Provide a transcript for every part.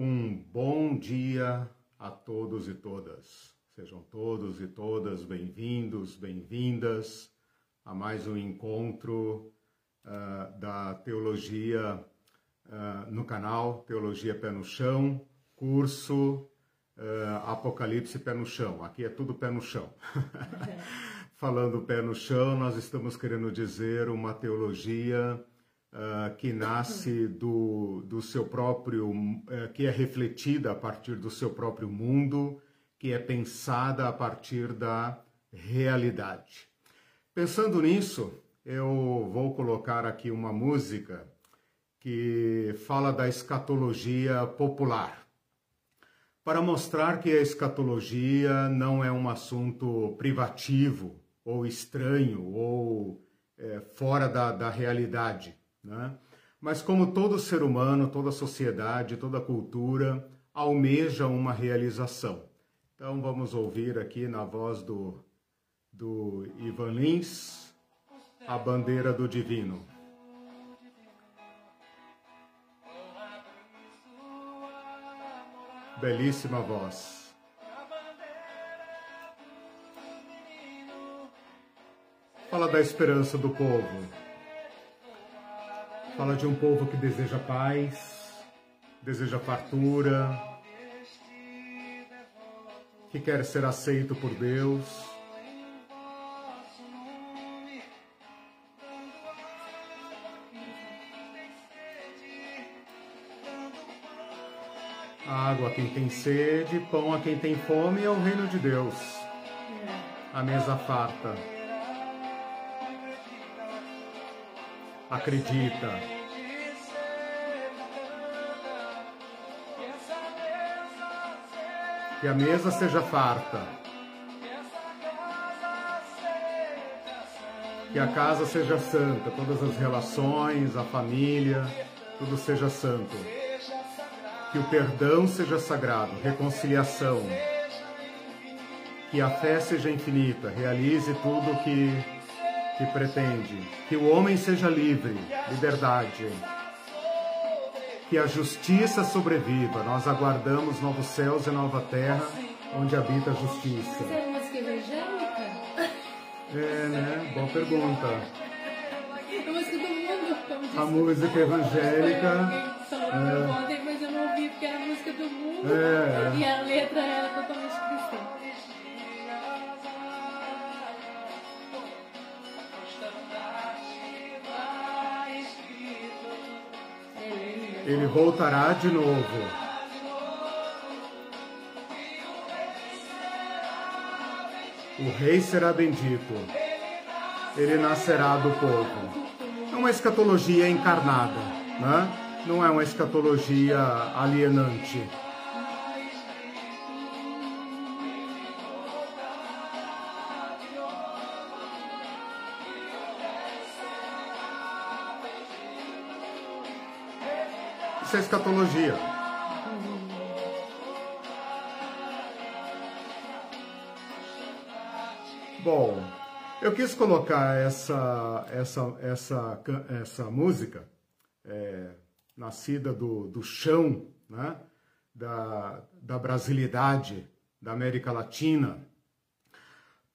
Um bom dia a todos e todas. Sejam todos e todas bem-vindos, bem-vindas a mais um encontro uh, da Teologia uh, no canal Teologia Pé no Chão, curso uh, Apocalipse Pé no Chão. Aqui é tudo pé no chão. Falando pé no chão, nós estamos querendo dizer uma teologia uh, que nasce do, do seu próprio, uh, que é refletida a partir do seu próprio mundo, que é pensada a partir da realidade. Pensando nisso, eu vou colocar aqui uma música que fala da escatologia popular, para mostrar que a escatologia não é um assunto privativo ou estranho ou é, fora da, da realidade. Né? Mas como todo ser humano, toda sociedade, toda cultura almeja uma realização. Então vamos ouvir aqui na voz do, do Ivan Lins, a bandeira do divino. Belíssima voz. Fala da esperança do povo. Fala de um povo que deseja paz, deseja fartura, que quer ser aceito por Deus. Água a quem tem sede, pão a quem tem fome é o reino de Deus. A mesa farta. Acredita. Que a mesa seja farta. Que a casa seja santa, todas as relações, a família, tudo seja santo. Que o perdão seja sagrado, reconciliação. Que a fé seja infinita, realize tudo que que pretende que o homem seja livre, liberdade, que a justiça sobreviva. Nós aguardamos novos céus e nova terra onde habita a justiça. Mas é música evangélica? É, né? Boa pergunta. A música do mundo. A música evangélica. É. Ontem, mas eu não ouvi porque era a música do mundo. É. E a letra era totalmente ele voltará de novo. O rei será bendito. Ele nascerá do povo. É uma escatologia encarnada, né? não é uma escatologia alienante. Isso é escatologia. Bom, eu quis colocar essa, essa, essa, essa música, é, nascida do, do chão, né? da, da brasilidade da América Latina,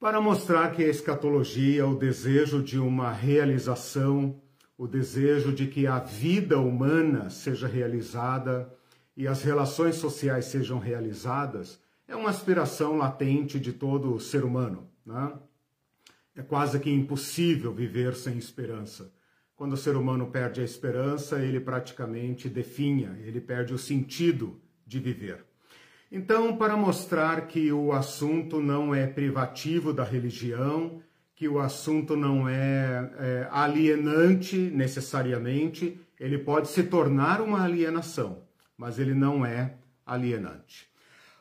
para mostrar que a escatologia, o desejo de uma realização o desejo de que a vida humana seja realizada e as relações sociais sejam realizadas é uma aspiração latente de todo ser humano. Né? É quase que impossível viver sem esperança. Quando o ser humano perde a esperança, ele praticamente definha, ele perde o sentido de viver. Então, para mostrar que o assunto não é privativo da religião, que o assunto não é, é alienante necessariamente, ele pode se tornar uma alienação, mas ele não é alienante.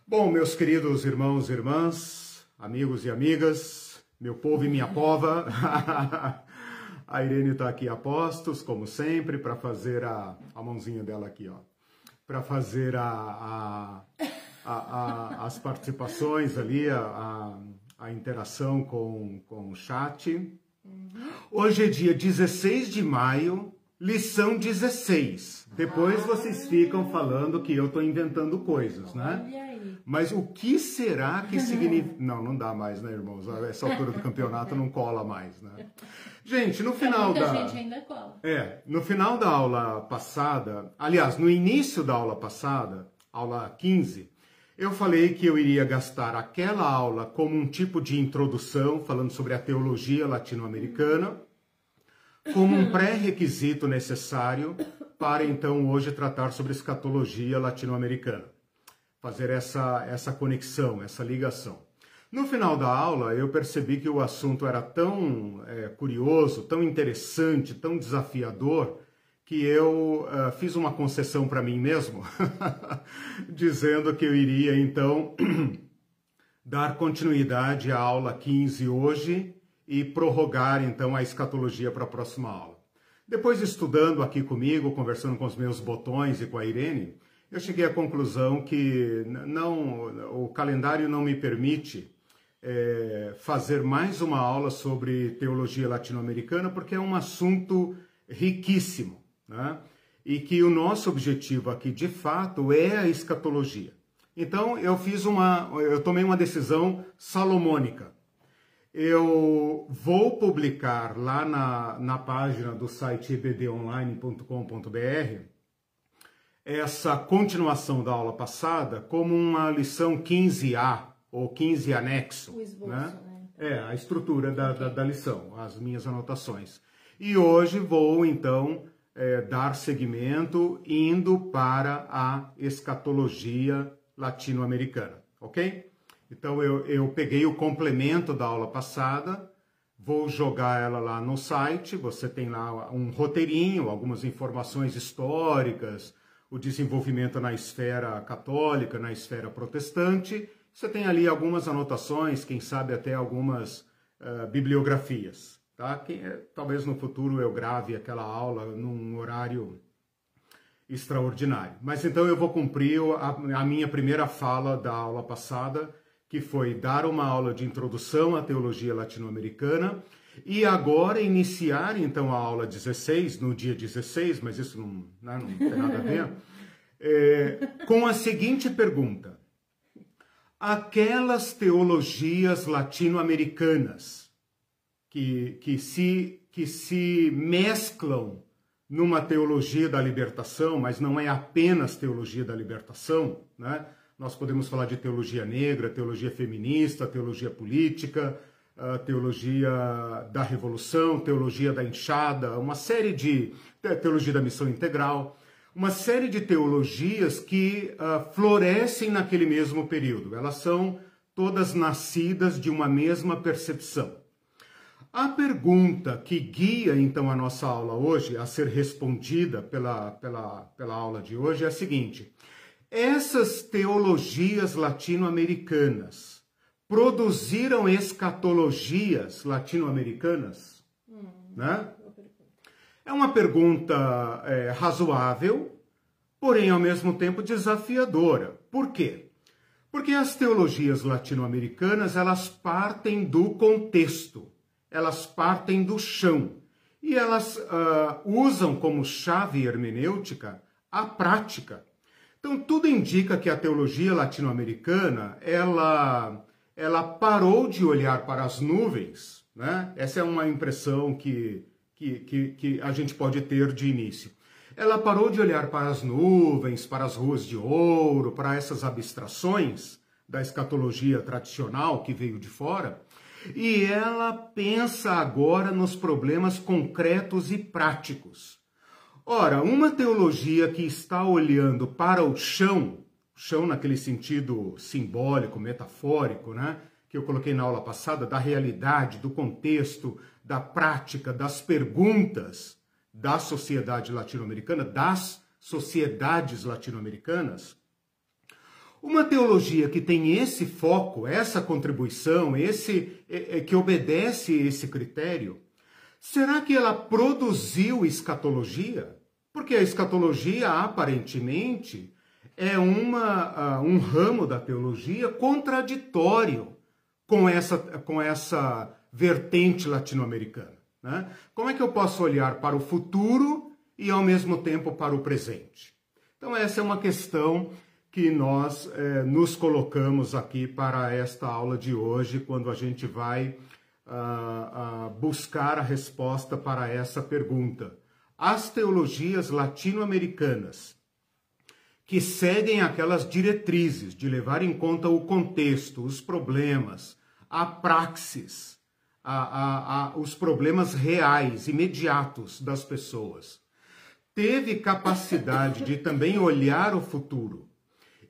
Bom, meus queridos irmãos e irmãs, amigos e amigas, meu povo e minha pova, a Irene está aqui a postos, como sempre, para fazer a, a mãozinha dela aqui, ó, para fazer a, a, a, as participações ali, a a interação com, com o chat. Uhum. Hoje é dia 16 de maio, lição 16. Depois vocês ficam falando que eu estou inventando coisas, né? Mas o que será que significa. Não, não dá mais, né, irmãos? Essa altura do campeonato não cola mais, né? Gente, no final Muita da. gente ainda cola. É, no final da aula passada, aliás, no início da aula passada, aula 15, eu falei que eu iria gastar aquela aula como um tipo de introdução, falando sobre a teologia latino-americana, como um pré-requisito necessário para então hoje tratar sobre escatologia latino-americana. Fazer essa, essa conexão, essa ligação. No final da aula, eu percebi que o assunto era tão é, curioso, tão interessante, tão desafiador, que eu uh, fiz uma concessão para mim mesmo, dizendo que eu iria então dar continuidade à aula 15 hoje e prorrogar então a escatologia para a próxima aula. Depois estudando aqui comigo, conversando com os meus botões e com a Irene, eu cheguei à conclusão que não, o calendário não me permite é, fazer mais uma aula sobre teologia latino-americana, porque é um assunto riquíssimo, né? e que o nosso objetivo aqui, de fato, é a escatologia. Então, eu fiz uma, eu tomei uma decisão salomônica. Eu vou publicar lá na, na página do site ebdonline.com.br essa continuação da aula passada como uma lição 15A, ou 15 anexo. O esboço, né? né? É, a estrutura da, da, da, lição, as minhas anotações. E hoje vou, então, é, dar seguimento indo para a escatologia latino-americana, ok? Então, eu, eu peguei o complemento da aula passada, vou jogar ela lá no site, você tem lá um roteirinho, algumas informações históricas, o desenvolvimento na esfera católica, na esfera protestante, você tem ali algumas anotações, quem sabe até algumas uh, bibliografias. Tá? Quem, talvez no futuro eu grave aquela aula num horário extraordinário. Mas então eu vou cumprir a, a minha primeira fala da aula passada, que foi dar uma aula de introdução à teologia latino-americana e agora iniciar então a aula 16, no dia 16, mas isso não, né, não tem nada a ver, é, com a seguinte pergunta aquelas teologias latino-americanas que, que, se, que se mesclam numa teologia da libertação, mas não é apenas teologia da libertação, né? Nós podemos falar de teologia negra, teologia feminista, teologia política, teologia da revolução, teologia da enxada, uma série de teologia da missão integral uma série de teologias que uh, florescem naquele mesmo período. Elas são todas nascidas de uma mesma percepção. A pergunta que guia então a nossa aula hoje, a ser respondida pela, pela, pela aula de hoje, é a seguinte: essas teologias latino-americanas produziram escatologias latino-americanas? Hum. Né? É uma pergunta é, razoável, porém ao mesmo tempo desafiadora. Por quê? Porque as teologias latino-americanas elas partem do contexto, elas partem do chão e elas uh, usam como chave hermenêutica a prática. Então tudo indica que a teologia latino-americana ela ela parou de olhar para as nuvens, né? Essa é uma impressão que que, que, que a gente pode ter de início. Ela parou de olhar para as nuvens, para as ruas de ouro, para essas abstrações da escatologia tradicional que veio de fora, e ela pensa agora nos problemas concretos e práticos. Ora, uma teologia que está olhando para o chão, chão naquele sentido simbólico, metafórico, né? Que eu coloquei na aula passada, da realidade, do contexto, da prática, das perguntas da sociedade latino-americana, das sociedades latino-americanas, uma teologia que tem esse foco, essa contribuição, esse é, é, que obedece esse critério, será que ela produziu escatologia? Porque a escatologia aparentemente é uma, um ramo da teologia contraditório com essa, com essa vertente latino-americana. Né? Como é que eu posso olhar para o futuro e ao mesmo tempo para o presente. Então, essa é uma questão que nós eh, nos colocamos aqui para esta aula de hoje, quando a gente vai uh, uh, buscar a resposta para essa pergunta. As teologias latino-americanas que seguem aquelas diretrizes de levar em conta o contexto, os problemas, a praxis, a, a, a, os problemas reais, imediatos das pessoas. Teve capacidade de também olhar o futuro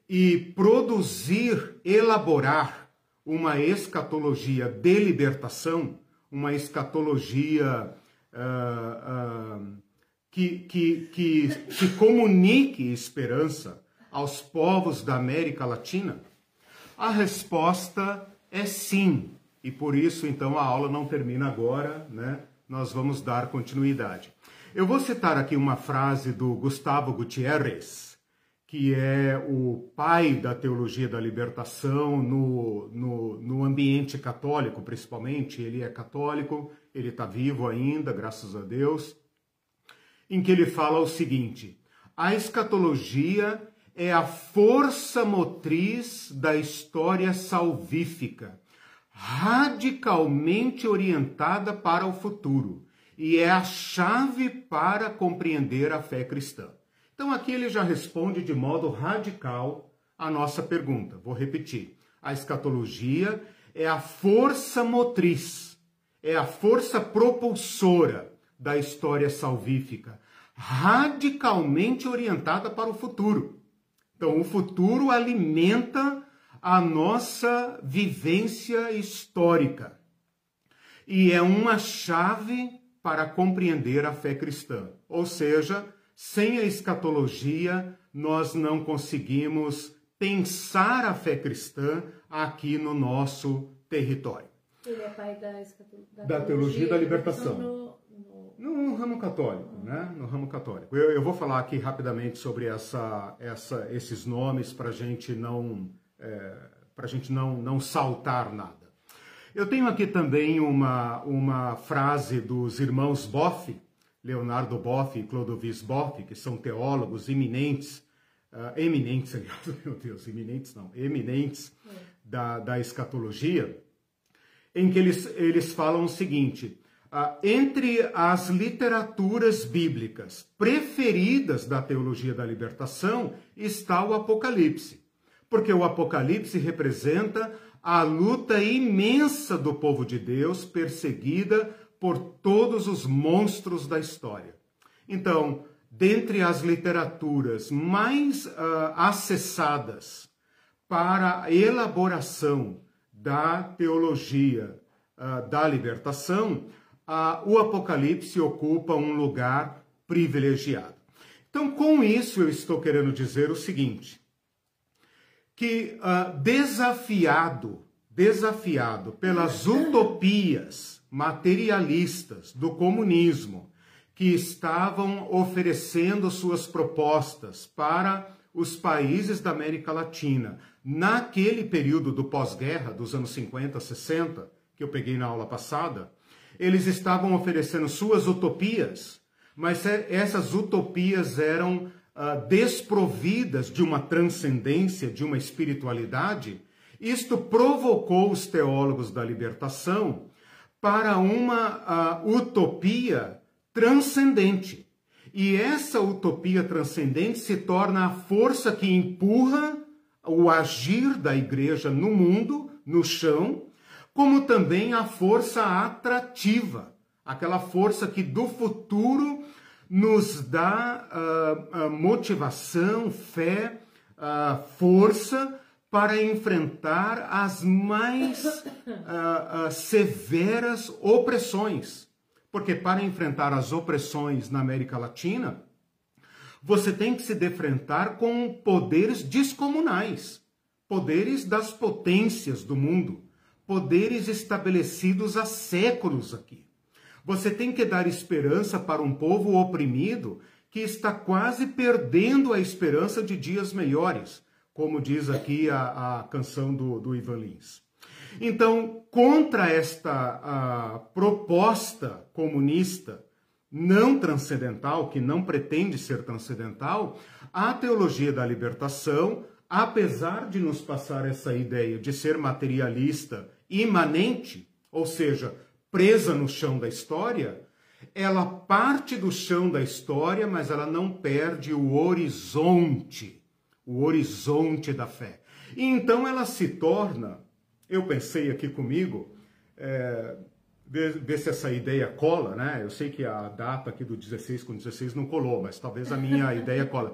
e produzir, elaborar uma escatologia de libertação, uma escatologia uh, uh, que, que, que, que comunique esperança aos povos da América Latina? A resposta é sim. E por isso, então, a aula não termina agora, né? Nós vamos dar continuidade. Eu vou citar aqui uma frase do Gustavo Gutierrez, que é o pai da teologia da libertação no, no, no ambiente católico, principalmente. Ele é católico, ele está vivo ainda, graças a Deus, em que ele fala o seguinte: a escatologia é a força motriz da história salvífica radicalmente orientada para o futuro e é a chave para compreender a fé cristã. Então aqui ele já responde de modo radical a nossa pergunta. Vou repetir. A escatologia é a força motriz, é a força propulsora da história salvífica, radicalmente orientada para o futuro. Então, o futuro alimenta a nossa vivência histórica e é uma chave para compreender a fé cristã. Ou seja, sem a escatologia, nós não conseguimos pensar a fé cristã aqui no nosso território. Ele é pai da, da, da teologia da libertação. No, no... no ramo católico, né? No ramo católico. Eu, eu, vou falar aqui rapidamente sobre essa, essa, esses nomes para a gente não é, para gente não, não saltar nada. Eu tenho aqui também uma, uma frase dos irmãos Boff, Leonardo Boff e Clodovis Boff, que são teólogos eminentes, uh, eminentes, aliás, meu Deus, eminentes não, eminentes é. da, da escatologia, em que eles, eles falam o seguinte: uh, entre as literaturas bíblicas preferidas da teologia da libertação está o Apocalipse porque o Apocalipse representa a luta imensa do povo de Deus perseguida por todos os monstros da história. Então, dentre as literaturas mais uh, acessadas para a elaboração da teologia uh, da libertação, uh, o Apocalipse ocupa um lugar privilegiado. Então, com isso, eu estou querendo dizer o seguinte: que uh, desafiado, desafiado pelas utopias materialistas do comunismo, que estavam oferecendo suas propostas para os países da América Latina, naquele período do pós-guerra, dos anos 50, 60, que eu peguei na aula passada, eles estavam oferecendo suas utopias, mas essas utopias eram uh, desprovidas de uma transcendência, de uma espiritualidade, isto provocou os teólogos da libertação para uma uh, utopia transcendente. E essa utopia transcendente se torna a força que empurra o agir da igreja no mundo, no chão, como também a força atrativa, aquela força que do futuro nos dá uh, motivação, fé, uh, força para enfrentar as mais severas opressões. Porque para enfrentar as opressões na América Latina, você tem que se defrontar com poderes descomunais, poderes das potências do mundo, poderes estabelecidos há séculos aqui. Você tem que dar esperança para um povo oprimido que está quase perdendo a esperança de dias melhores, como diz aqui a, a canção do, do Ivan Lins. Então, contra esta proposta comunista não transcendental, que não pretende ser transcendental, a teologia da libertação, apesar de nos passar essa ideia de ser materialista imanente, ou seja, presa no chão da história, ela parte do chão da história, mas ela não perde o horizonte, o horizonte da fé. E então ela se torna, eu pensei aqui comigo, é, ver, ver, se essa ideia cola, né? Eu sei que a data aqui do 16 com 16 não colou, mas talvez a minha ideia cola.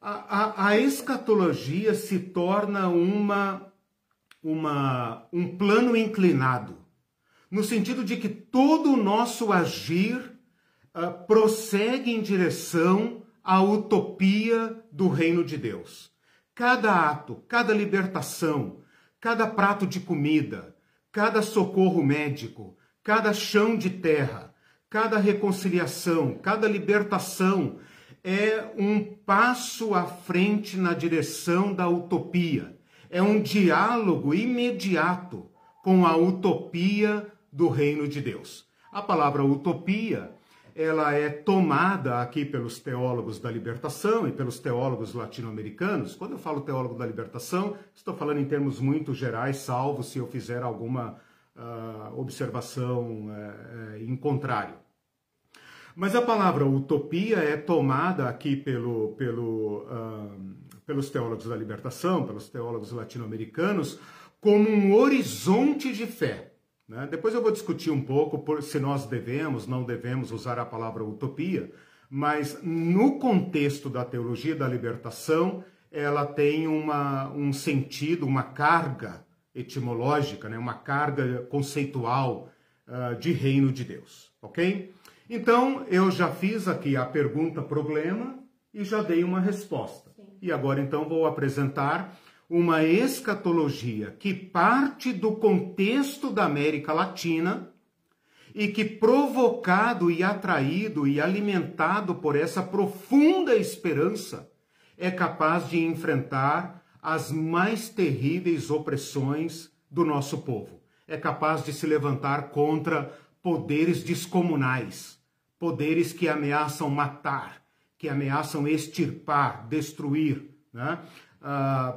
A, a, a, escatologia se torna uma, uma, um plano inclinado, no sentido de que todo o nosso agir uh, prossegue em direção à utopia do reino de Deus. Cada ato, cada libertação, cada prato de comida, cada socorro médico, cada chão de terra, cada reconciliação, cada libertação é um passo à frente na direção da utopia. É um diálogo imediato com a utopia do reino de Deus. A palavra utopia, ela é tomada aqui pelos teólogos da libertação e pelos teólogos latino-americanos. Quando eu falo teólogo da libertação, estou falando em termos muito gerais, salvo se eu fizer alguma uh, observação uh, em contrário. Mas a palavra utopia é tomada aqui pelo, pelo, uh, pelos teólogos da libertação, pelos teólogos latino-americanos, como um horizonte de fé. Né? Depois eu vou discutir um pouco por, se nós devemos, não devemos usar a palavra utopia, mas no contexto da teologia da libertação, ela tem uma, um sentido, uma carga etimológica, né? uma carga conceitual uh, de reino de Deus, ok? Então, eu já fiz aqui a pergunta-problema e já dei uma resposta. Sim. E agora, então, vou apresentar uma escatologia que parte do contexto da América Latina e que, provocado e atraído e alimentado por essa profunda esperança, é capaz de enfrentar as mais terríveis opressões do nosso povo. É capaz de se levantar contra poderes descomunais, poderes que ameaçam matar, que ameaçam extirpar, destruir, né?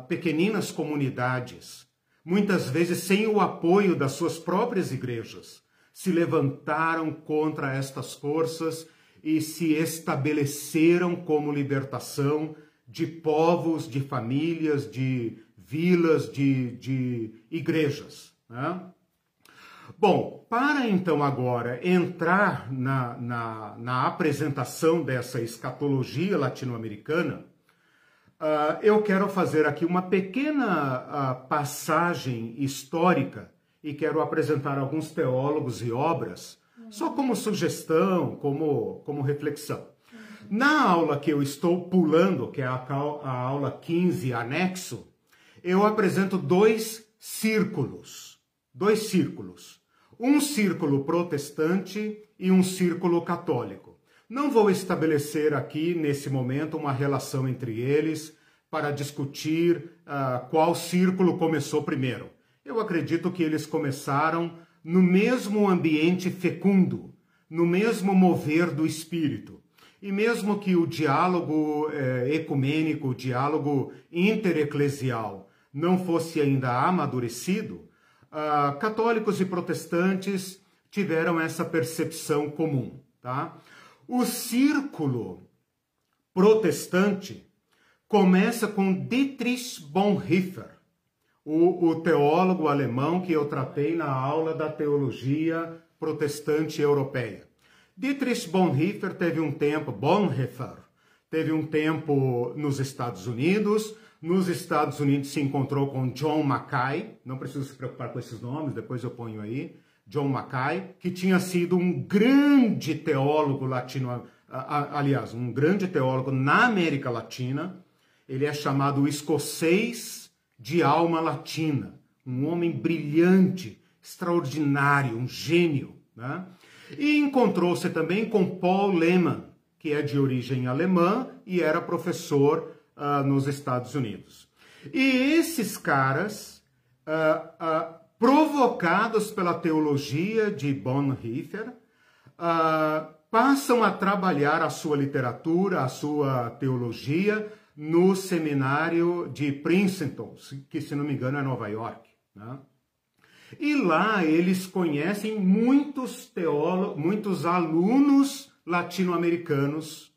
Pequeninas comunidades, muitas vezes sem o apoio das suas próprias igrejas, se levantaram contra estas forças e se estabeleceram como libertação de povos, de famílias, de vilas, de, de igrejas. Né? Bom, para então agora entrar na, na, na apresentação dessa escatologia latino-americana, uh, eu quero fazer aqui uma pequena uh, passagem histórica e quero apresentar alguns teólogos e obras, só como sugestão, como, como reflexão. Na aula que eu estou pulando, que é a, a aula 15, anexo, eu apresento dois círculos. Dois círculos. Um círculo protestante e um círculo católico. Não vou estabelecer aqui, nesse momento, uma relação entre eles para discutir uh, qual círculo começou primeiro. Eu acredito que eles começaram no mesmo ambiente fecundo, no mesmo mover do espírito. E mesmo que o diálogo é, ecumênico, o diálogo intereclesial não fosse ainda amadurecido, uh, católicos e protestantes tiveram essa percepção comum. Tá? O círculo protestante começa com Dietrich Bonhoeffer, o, o teólogo alemão que eu tratei na aula da teologia protestante europeia. Dietrich Bonhoeffer teve um tempo, Bonhoeffer, teve um tempo nos Estados Unidos. Nos Estados Unidos se encontrou com John Mackay, não preciso se preocupar com esses nomes, depois eu ponho aí. John Mackay, que tinha sido um grande teólogo latino, aliás, um grande teólogo na América Latina. Ele é chamado escocês de alma latina, um homem brilhante, extraordinário, um gênio, né? E encontrou-se também com Paul Lehmann, que é de origem alemã e era professor uh, nos Estados Unidos. E esses caras, uh, uh, provocados pela teologia de Bonhoeffer, passam a trabalhar a sua literatura, a sua teologia no seminário de Princeton, que se não me engano é Nova York. Né? E lá eles conhecem muitos teólogos, muitos alunos latino-americanos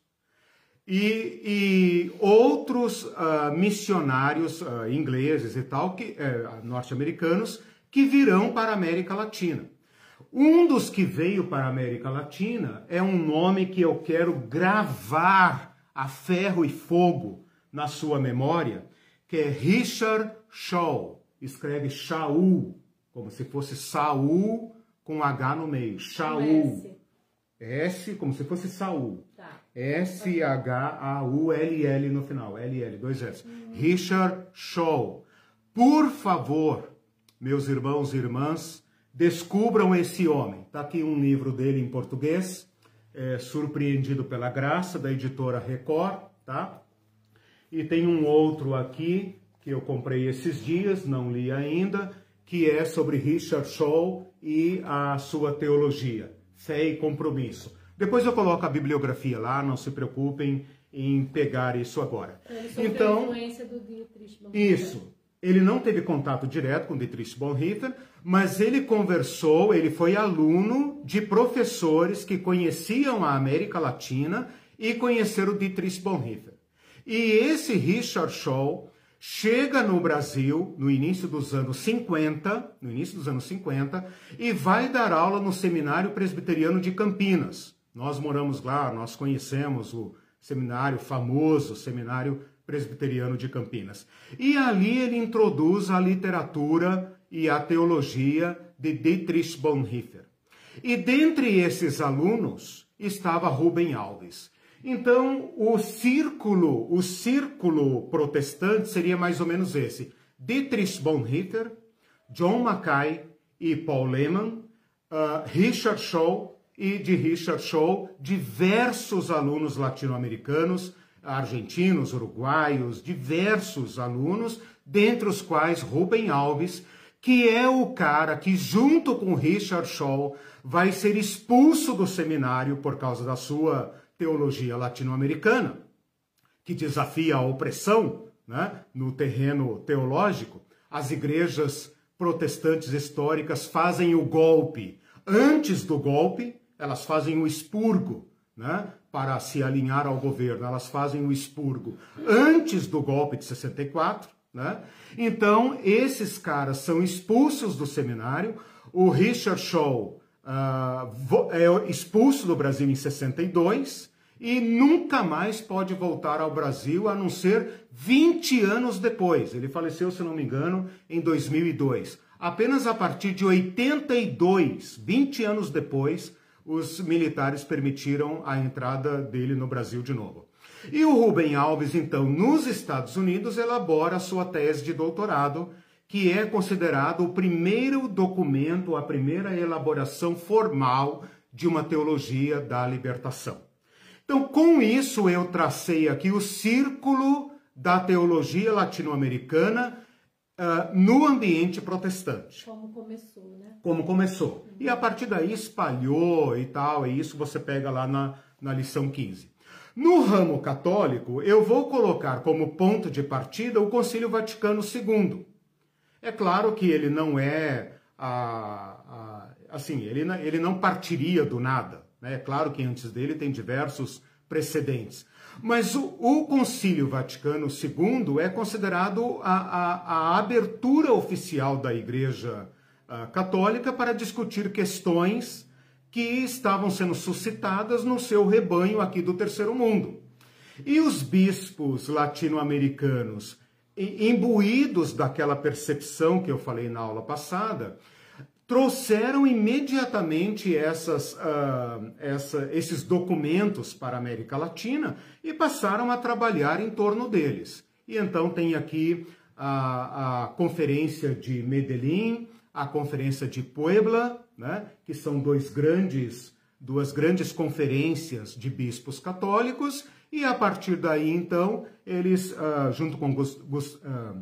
e, e, outros uh, missionários uh, ingleses e tal, que uh, norte-americanos, que virão para a América Latina. Um dos que veio para a América Latina é um nome que eu quero gravar a ferro e fogo na sua memória, que é Richard Shaw. Escreve Shaul, como se fosse Saul com H no meio. Shaul. S, como se fosse Saul. Tá. S-H-A-U-L-L no final. L-L, dois S. Hum. Richard Shaw. Por favor, meus irmãos e irmãs, descubram esse homem. Está aqui um livro dele em português, é, Surpreendido pela Graça, da editora Record, tá? E tem um outro aqui que eu comprei esses dias, não li ainda, que é sobre Richard Shaw e a sua teologia, fé e compromisso. Depois eu coloco a bibliografia lá, não se preocupem em pegar isso agora. Então, isso. Ele não teve contato direto com Dietrich Bonhoeffer, mas ele conversou, ele foi aluno de professores que conheciam a América Latina e conheceram Dietrich Bonhoeffer. E esse Richard Shaw chega no Brasil no início dos anos 50, no início dos anos 50, e vai dar aula no Seminário Presbiteriano de Campinas. Nós moramos lá, nós conhecemos o seminário famoso, Seminário Presbiteriano de Campinas. E ali ele introduz a literatura e a teologia de Dietrich Bonhoeffer. E dentre esses alunos estava Rubem Alves. Então, o círculo, o círculo protestante seria mais ou menos esse: Dietrich Bonhoeffer, John Mackay e Paul Lehmann, uh, Richard Shaw e de Richard Shaw diversos alunos latino-americanos argentinos, uruguaios, diversos alunos, dentre os quais Rubem Alves, que é o cara que, junto com Richard Shaw, vai ser expulso do seminário por causa da sua teologia latino-americana, que desafia a opressão né, no terreno teológico. As igrejas protestantes históricas fazem o golpe. Antes do golpe, elas fazem o expurgo, né? Para se alinhar ao governo, elas fazem o expurgo antes do golpe de 64, né? Então, esses caras são expulsos do seminário. O Richard Shaw uh, é expulso do Brasil em 62 e nunca mais pode voltar ao Brasil a não ser 20 anos depois. Ele faleceu, se não me engano, em 2002. Apenas a partir de 82, 20 anos depois, os militares permitiram a entrada dele no Brasil de novo. E o Rubem Alves, então, nos Estados Unidos, elabora sua tese de doutorado, que é considerado o primeiro documento, a primeira elaboração formal de uma teologia da libertação. Então, com isso, eu tracei aqui o círculo da teologia latino-americana uh, no ambiente protestante. Como começou, né? Como começou. E a partir daí espalhou e tal, e isso você pega lá na, na lição 15. No ramo católico, eu vou colocar como ponto de partida o Concílio Vaticano II. É claro que ele não é a, a, assim, ele, ele não partiria do nada. Né? É claro que antes dele tem diversos precedentes. Mas o, o Concílio Vaticano II é considerado a, a, a abertura oficial da Igreja uh, Católica para discutir questões que estavam sendo suscitadas no seu rebanho aqui do Terceiro Mundo. E os bispos latino-americanos, imbuídos daquela percepção que eu falei na aula passada, trouxeram imediatamente essas, uh, essa, esses documentos para a América Latina e passaram a trabalhar em torno deles. E então tem aqui a, a Conferência de Medellín, a Conferência de Puebla, né, que são dois grandes, duas grandes conferências de bispos católicos, e a partir daí, então, eles, uh, junto com Gust, Gust, uh,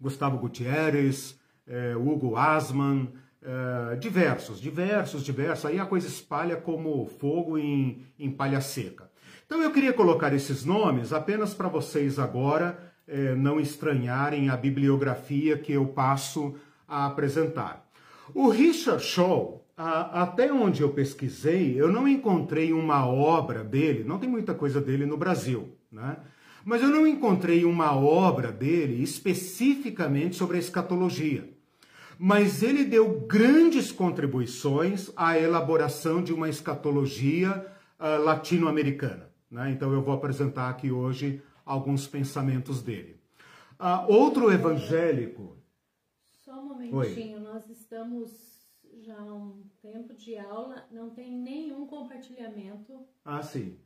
Gustavo Gutierrez, uh, Hugo Asman, uh, diversos, diversos, diversos. Aí a coisa espalha como fogo em, em palha seca. Então eu queria colocar esses nomes apenas para vocês agora eh, não estranharem a bibliografia que eu passo a apresentar. O Richard Shaw, a, até onde eu pesquisei, eu não encontrei uma obra dele, não tem muita coisa dele no Brasil, né? Mas eu não encontrei uma obra dele especificamente sobre a escatologia. Mas ele deu grandes contribuições à elaboração de uma escatologia uh, latino-americana. Né? Então eu vou apresentar aqui hoje alguns pensamentos dele. Uh, outro evangélico. Só um momentinho, Oi. nós estamos já há um tempo de aula, não tem nenhum compartilhamento. Ah, sim.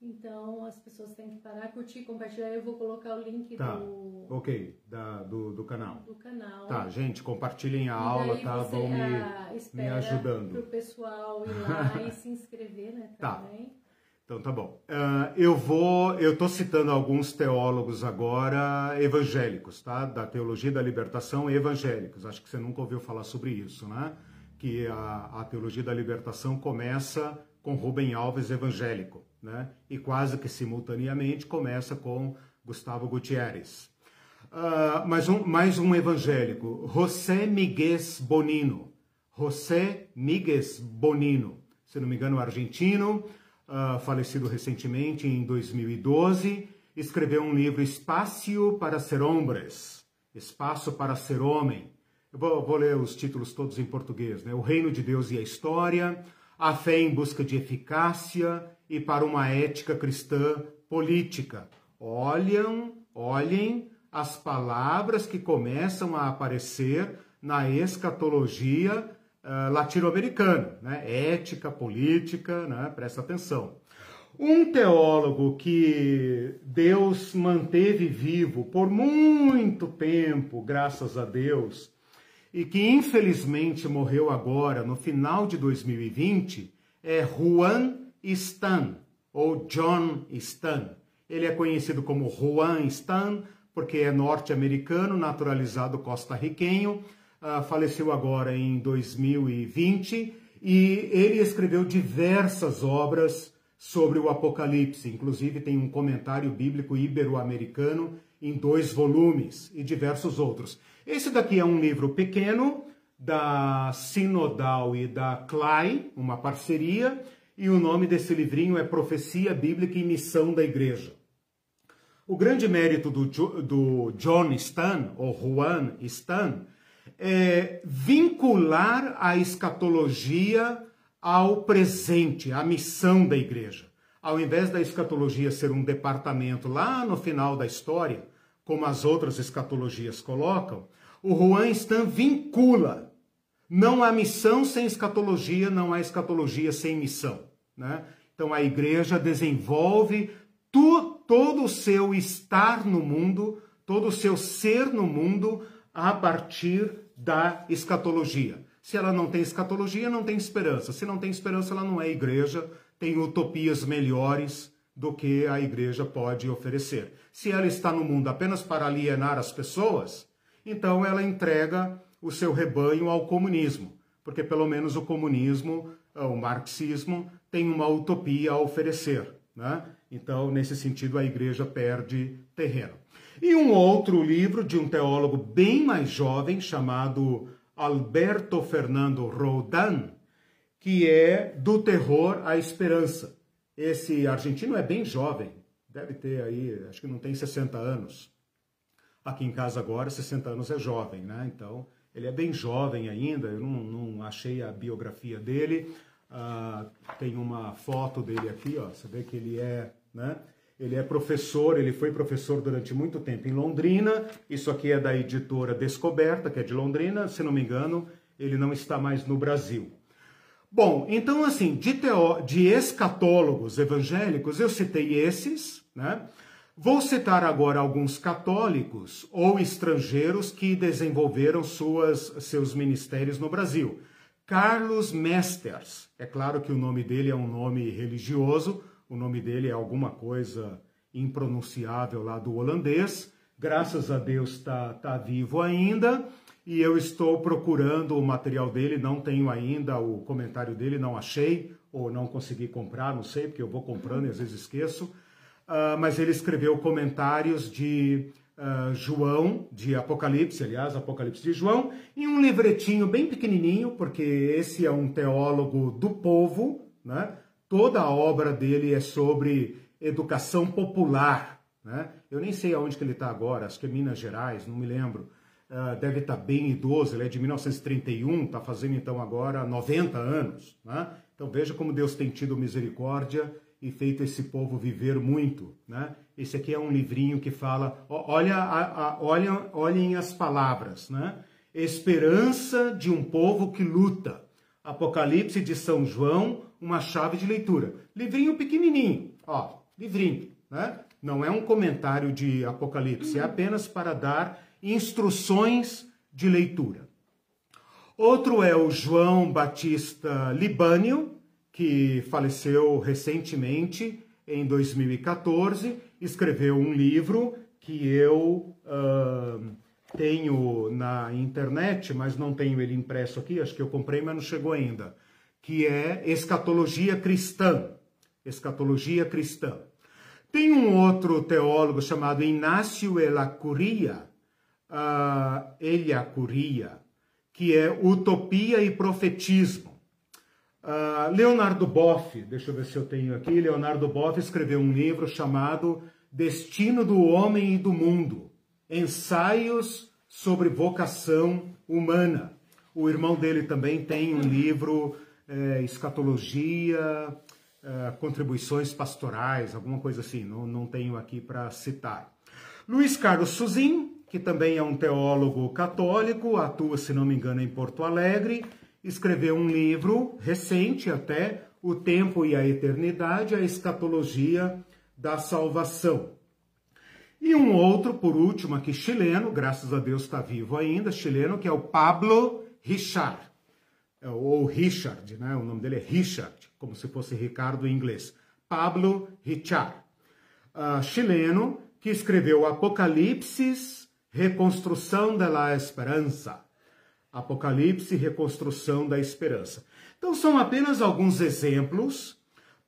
Então as pessoas têm que parar, curtir, compartilhar. Eu vou colocar o link tá. do. Ok, da, do, do canal. Do canal. Tá, gente, compartilhem a e aula, tá? Vão me, ah, me ajudando. Para o pessoal ir lá e se inscrever, né? Tá. Também. Tá. Então tá bom. Uh, eu vou, eu estou citando alguns teólogos agora evangélicos, tá? Da teologia da libertação evangélicos. Acho que você nunca ouviu falar sobre isso, né? Que a, a teologia da libertação começa com Rubem Alves evangélico né? e quase que simultaneamente começa com Gustavo Gutierrez. Uh, mais, um, mais um evangélico, José Miguel Bonino. José Miguel Bonino, se não me engano, argentino, uh, falecido recentemente em 2012, escreveu um livro Espaço para ser Hombres, Espaço para ser Homem. Eu vou, vou ler os títulos todos em português, né? O Reino de Deus e a História, A Fé em Busca de Eficácia, e para uma ética cristã política. Olham, olhem as palavras que começam a aparecer na escatologia uh, latino-americana, né? ética, política, né? presta atenção. Um teólogo que Deus manteve vivo por muito tempo, graças a Deus, e que infelizmente morreu agora, no final de 2020, é Juan Stan, ou John Stan. Ele é conhecido como Juan Stan, porque é norte-americano, naturalizado costarriquenho, uh, faleceu agora em 2020 e ele escreveu diversas obras sobre o Apocalipse, inclusive tem um comentário bíblico ibero-americano em dois volumes e diversos outros. Esse daqui é um livro pequeno da Sinodal e da Clay, uma parceria, e o nome desse livrinho é Profecia Bíblica e Missão da Igreja. O grande mérito do, do John Stan, ou Juan Stan, é vincular a escatologia ao presente, à missão da igreja. Ao invés da escatologia ser um departamento lá no final da história, como as outras escatologias colocam, o Juan Stan vincula não há missão sem escatologia, não há escatologia sem missão. Né? Então a igreja desenvolve tu, todo o seu estar no mundo, todo o seu ser no mundo a partir da escatologia. Se ela não tem escatologia, não tem esperança. Se não tem esperança, ela não é igreja, tem utopias melhores do que a igreja pode oferecer. Se ela está no mundo apenas para alienar as pessoas, então ela entrega o seu rebanho ao comunismo, porque pelo menos o comunismo, eh, o marxismo, tem uma utopia a oferecer. Né? Então, nesse sentido, a igreja perde terreno. E um outro livro de um teólogo bem mais jovem, chamado Alberto Fernando Rodan, que é Do Terror à Esperança. Esse argentino é bem jovem, deve ter aí, acho que não tem 60 anos. Aqui em casa agora, 60 anos é jovem, né? Então, ele é bem jovem ainda, eu não, não achei a biografia dele. Uh, tem uma foto dele aqui, ó. Você vê que ele é, né? Ele é professor, ele foi professor durante muito tempo em Londrina. Isso aqui é da editora Descoberta, que é de Londrina, se não me engano, ele não está mais no Brasil. Bom, então assim, de, teó de escatólogos evangélicos, eu citei esses, né? Vou citar agora alguns católicos ou estrangeiros que desenvolveram suas, seus ministérios no Brasil. Carlos Mesters, é claro que o nome dele é um nome religioso, o nome dele é alguma coisa impronunciável lá do holandês, graças a Deus está tá vivo ainda e eu estou procurando o material dele, não tenho ainda o comentário dele, não achei ou não consegui comprar, não sei, porque eu vou comprando e às vezes esqueço. Uh, mas ele escreveu comentários de uh, João, de Apocalipse, aliás, Apocalipse de João, em um livretinho bem pequenininho, porque esse é um teólogo do povo, né? Toda a obra dele é sobre educação popular, né? Eu nem sei aonde que ele está agora, acho que é Minas Gerais, não me lembro. Uh, deve estar tá bem idoso, ele é de 1931, está fazendo então agora 90 anos. Né? Então veja como Deus tem tido misericórdia e feito esse povo viver muito. Né? Esse aqui é um livrinho que fala, olha, a, a, olha, olhem as palavras, né? Esperança de um povo que luta. Apocalipse de São João, uma chave de leitura. Livrinho pequenininho, ó, livrinho, né? Não é um comentário de Apocalipse, é apenas para dar instruções de leitura. Outro é o João Batista Libânio, que faleceu recentemente, em 2014, escreveu um livro que eu uh, tenho na internet, mas não tenho ele impresso aqui, acho que eu comprei, mas não chegou ainda, que é Escatologia Cristã. Escatologia Cristã. Tem um outro teólogo chamado Inácio Elacuria, uh, que é Utopia e Profetismo. Uh, Leonardo Boff, deixa eu ver se eu tenho aqui, Leonardo Boff escreveu um livro chamado Destino do Homem e do Mundo, Ensaios sobre Vocação Humana. O irmão dele também tem um livro, é, Escatologia, é, Contribuições Pastorais, alguma coisa assim, não, não tenho aqui para citar. Luiz Carlos Suzin, que também é um teólogo católico, atua, se não me engano, em Porto Alegre, escreveu um livro recente até, O Tempo e a Eternidade, a Escatologia da Salvação. E um outro, por último, aqui chileno, graças a Deus está vivo ainda, chileno, que é o Pablo Richard, é, ou Richard, né? O nome dele é Richard, como se fosse Ricardo em inglês. Pablo Richard, uh, chileno, que escreveu Apocalipse reconstrução da esperança. Apocalipse, reconstrução da esperança. Então, são apenas alguns exemplos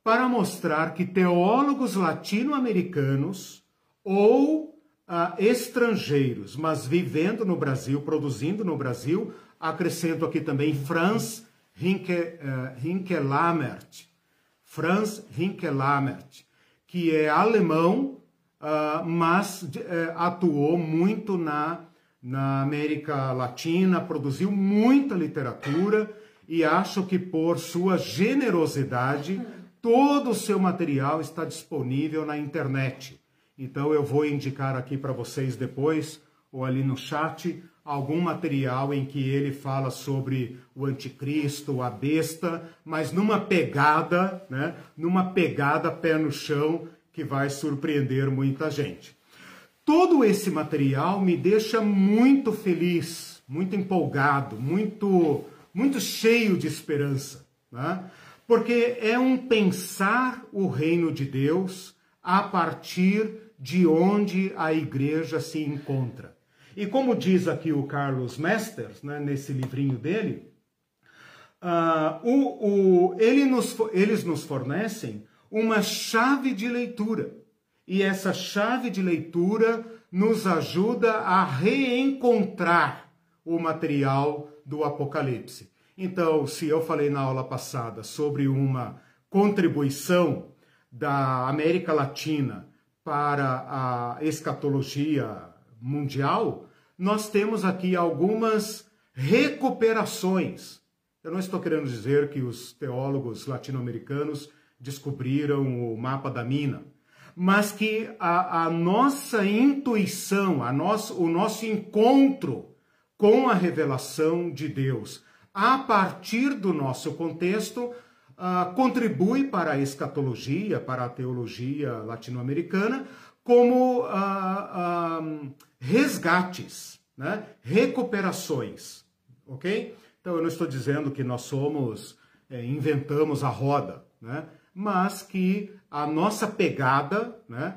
para mostrar que teólogos latino-americanos ou ah, estrangeiros, mas vivendo no Brasil, produzindo no Brasil, acrescento aqui também Franz Hinke, uh, Franz Hinkelamert, que é alemão, uh, mas uh, atuou muito na, na América Latina, produziu muita literatura e acho que por sua generosidade, todo o seu material está disponível na internet. Então eu vou indicar aqui para vocês depois, ou ali no chat, algum material em que ele fala sobre o anticristo, a besta, mas numa pegada, né, numa pegada pé no chão, que vai surpreender muita gente. Todo esse material me deixa muito feliz, muito empolgado, muito, muito cheio de esperança, né? porque é um pensar o reino de Deus a partir de onde a igreja se encontra. E como diz aqui o Carlos Mesters, né, nesse livrinho dele, uh, o, o, ele nos, eles nos fornecem uma chave de leitura. E essa chave de leitura nos ajuda a reencontrar o material do Apocalipse. Então, se eu falei na aula passada sobre uma contribuição da América Latina para a escatologia mundial, nós temos aqui algumas recuperações. Eu não estou querendo dizer que os teólogos latino-americanos descobriram o mapa da mina, mas que a, a nossa intuição, a nosso, o nosso encontro com a revelação de Deus, a partir do nosso contexto, uh, contribui para a escatologia, para a teologia latino-americana, como uh, resgates, né? recuperações, ok? Então eu não estou dizendo que nós somos, é, inventamos a roda, né? mas que a nossa pegada, né,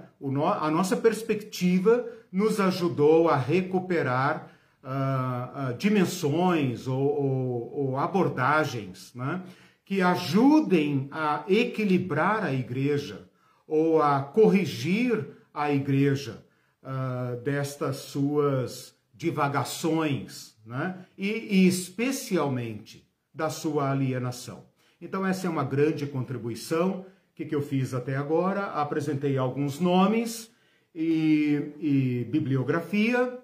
a nossa perspectiva nos ajudou a recuperar uh, uh, dimensões ou, ou, ou abordagens né, que ajudem a equilibrar a igreja ou a corrigir a igreja uh, destas suas divagações né, e, e especialmente da sua alienação. Então, essa é uma grande contribuição. O que, que eu fiz até agora? Apresentei alguns nomes e, e bibliografia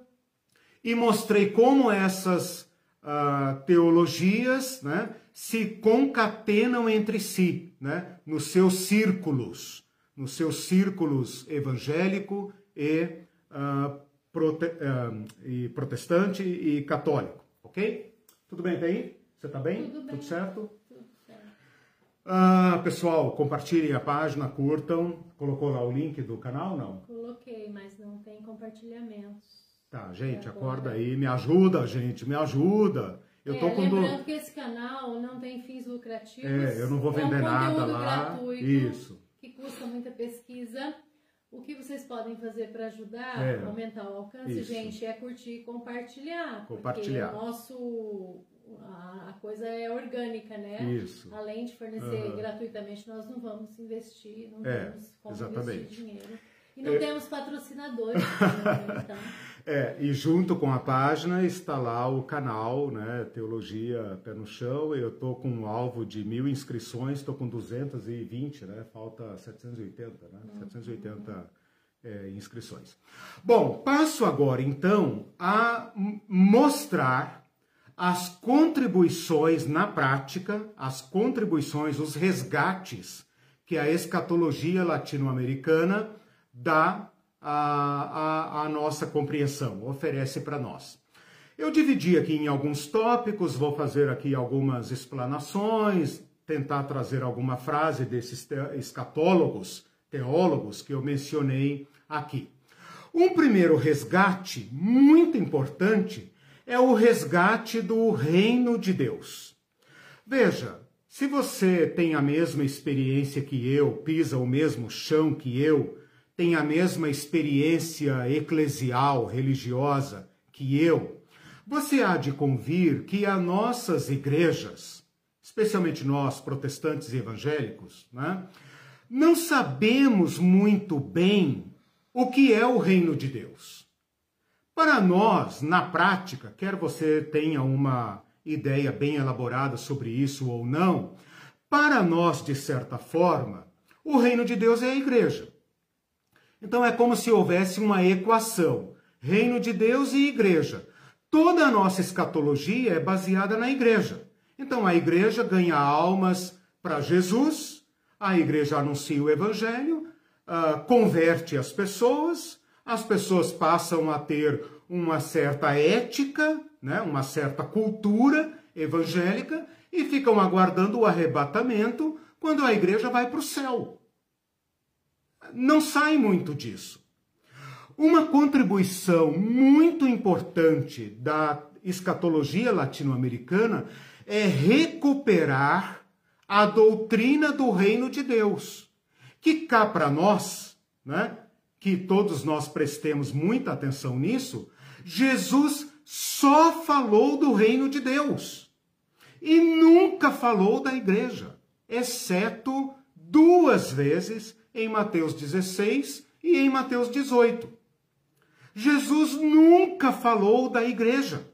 e mostrei como essas uh, teologias né, se concatenam entre si, né, nos seus círculos, nos seus círculos evangélico e, uh, prote uh, e protestante e católico, ok? Tudo bem até aí? Você está bem? Tudo bem. Tudo certo? Ah, pessoal, compartilhem a página, curtam. Colocou lá o link do canal, não? Coloquei, mas não tem compartilhamentos. Tá, gente, acorda aí, me ajuda, gente, me ajuda. Eu é, tô com lembrando do... que esse canal não tem fins lucrativos. É, eu não vou vender é um nada lá. Gratuito, Isso. Que custa muita pesquisa. O que vocês podem fazer para ajudar é, aumentar o alcance, isso. gente, é curtir e compartilhar. Compartilhar. Porque o nosso a, coisa é orgânica, né? Isso. Além de fornecer uhum. gratuitamente, nós não vamos investir, não é, temos como exatamente. investir dinheiro. E não é... temos patrocinadores. né, então. É, e junto com a página está lá o canal, né, Teologia Pé no Chão. Eu estou com um alvo de mil inscrições, estou com 220, né? Falta 780, né? Uhum. 780 é, inscrições. Bom, passo agora então a mostrar as contribuições na prática, as contribuições, os resgates que a escatologia latino-americana dá à, nossa compreensão, oferece para nós. Eu dividi aqui em alguns tópicos, vou fazer aqui algumas explanações, tentar trazer alguma frase desses escatólogos, teólogos que eu mencionei aqui. Um primeiro resgate muito importante é o resgate do reino de Deus. Veja, se você tem a mesma experiência que eu, pisa o mesmo chão que eu, tem a mesma experiência eclesial, religiosa que eu, você há de convir que as nossas igrejas, especialmente nós, protestantes e evangélicos, né, não sabemos muito bem o que é o reino de Deus. Para nós, na prática, quer você tenha uma ideia bem elaborada sobre isso ou não, para nós, de certa forma, o reino de Deus é a igreja. Então é como se houvesse uma equação: reino de Deus e igreja. Toda a nossa escatologia é baseada na igreja. Então a igreja ganha almas para Jesus, a igreja anuncia o evangelho, uh, converte as pessoas, as pessoas passam a ter uma certa ética, né, uma certa cultura evangélica e ficam aguardando o arrebatamento quando a igreja vai para o céu. Não sai muito disso. Uma contribuição muito importante da escatologia latino-americana é recuperar a doutrina do reino de Deus, que cá para nós, né, que todos nós prestemos muita atenção nisso, Jesus só falou do reino de Deus e nunca falou da igreja, exceto duas vezes em Mateus 16 e em Mateus 18. Jesus nunca falou da igreja.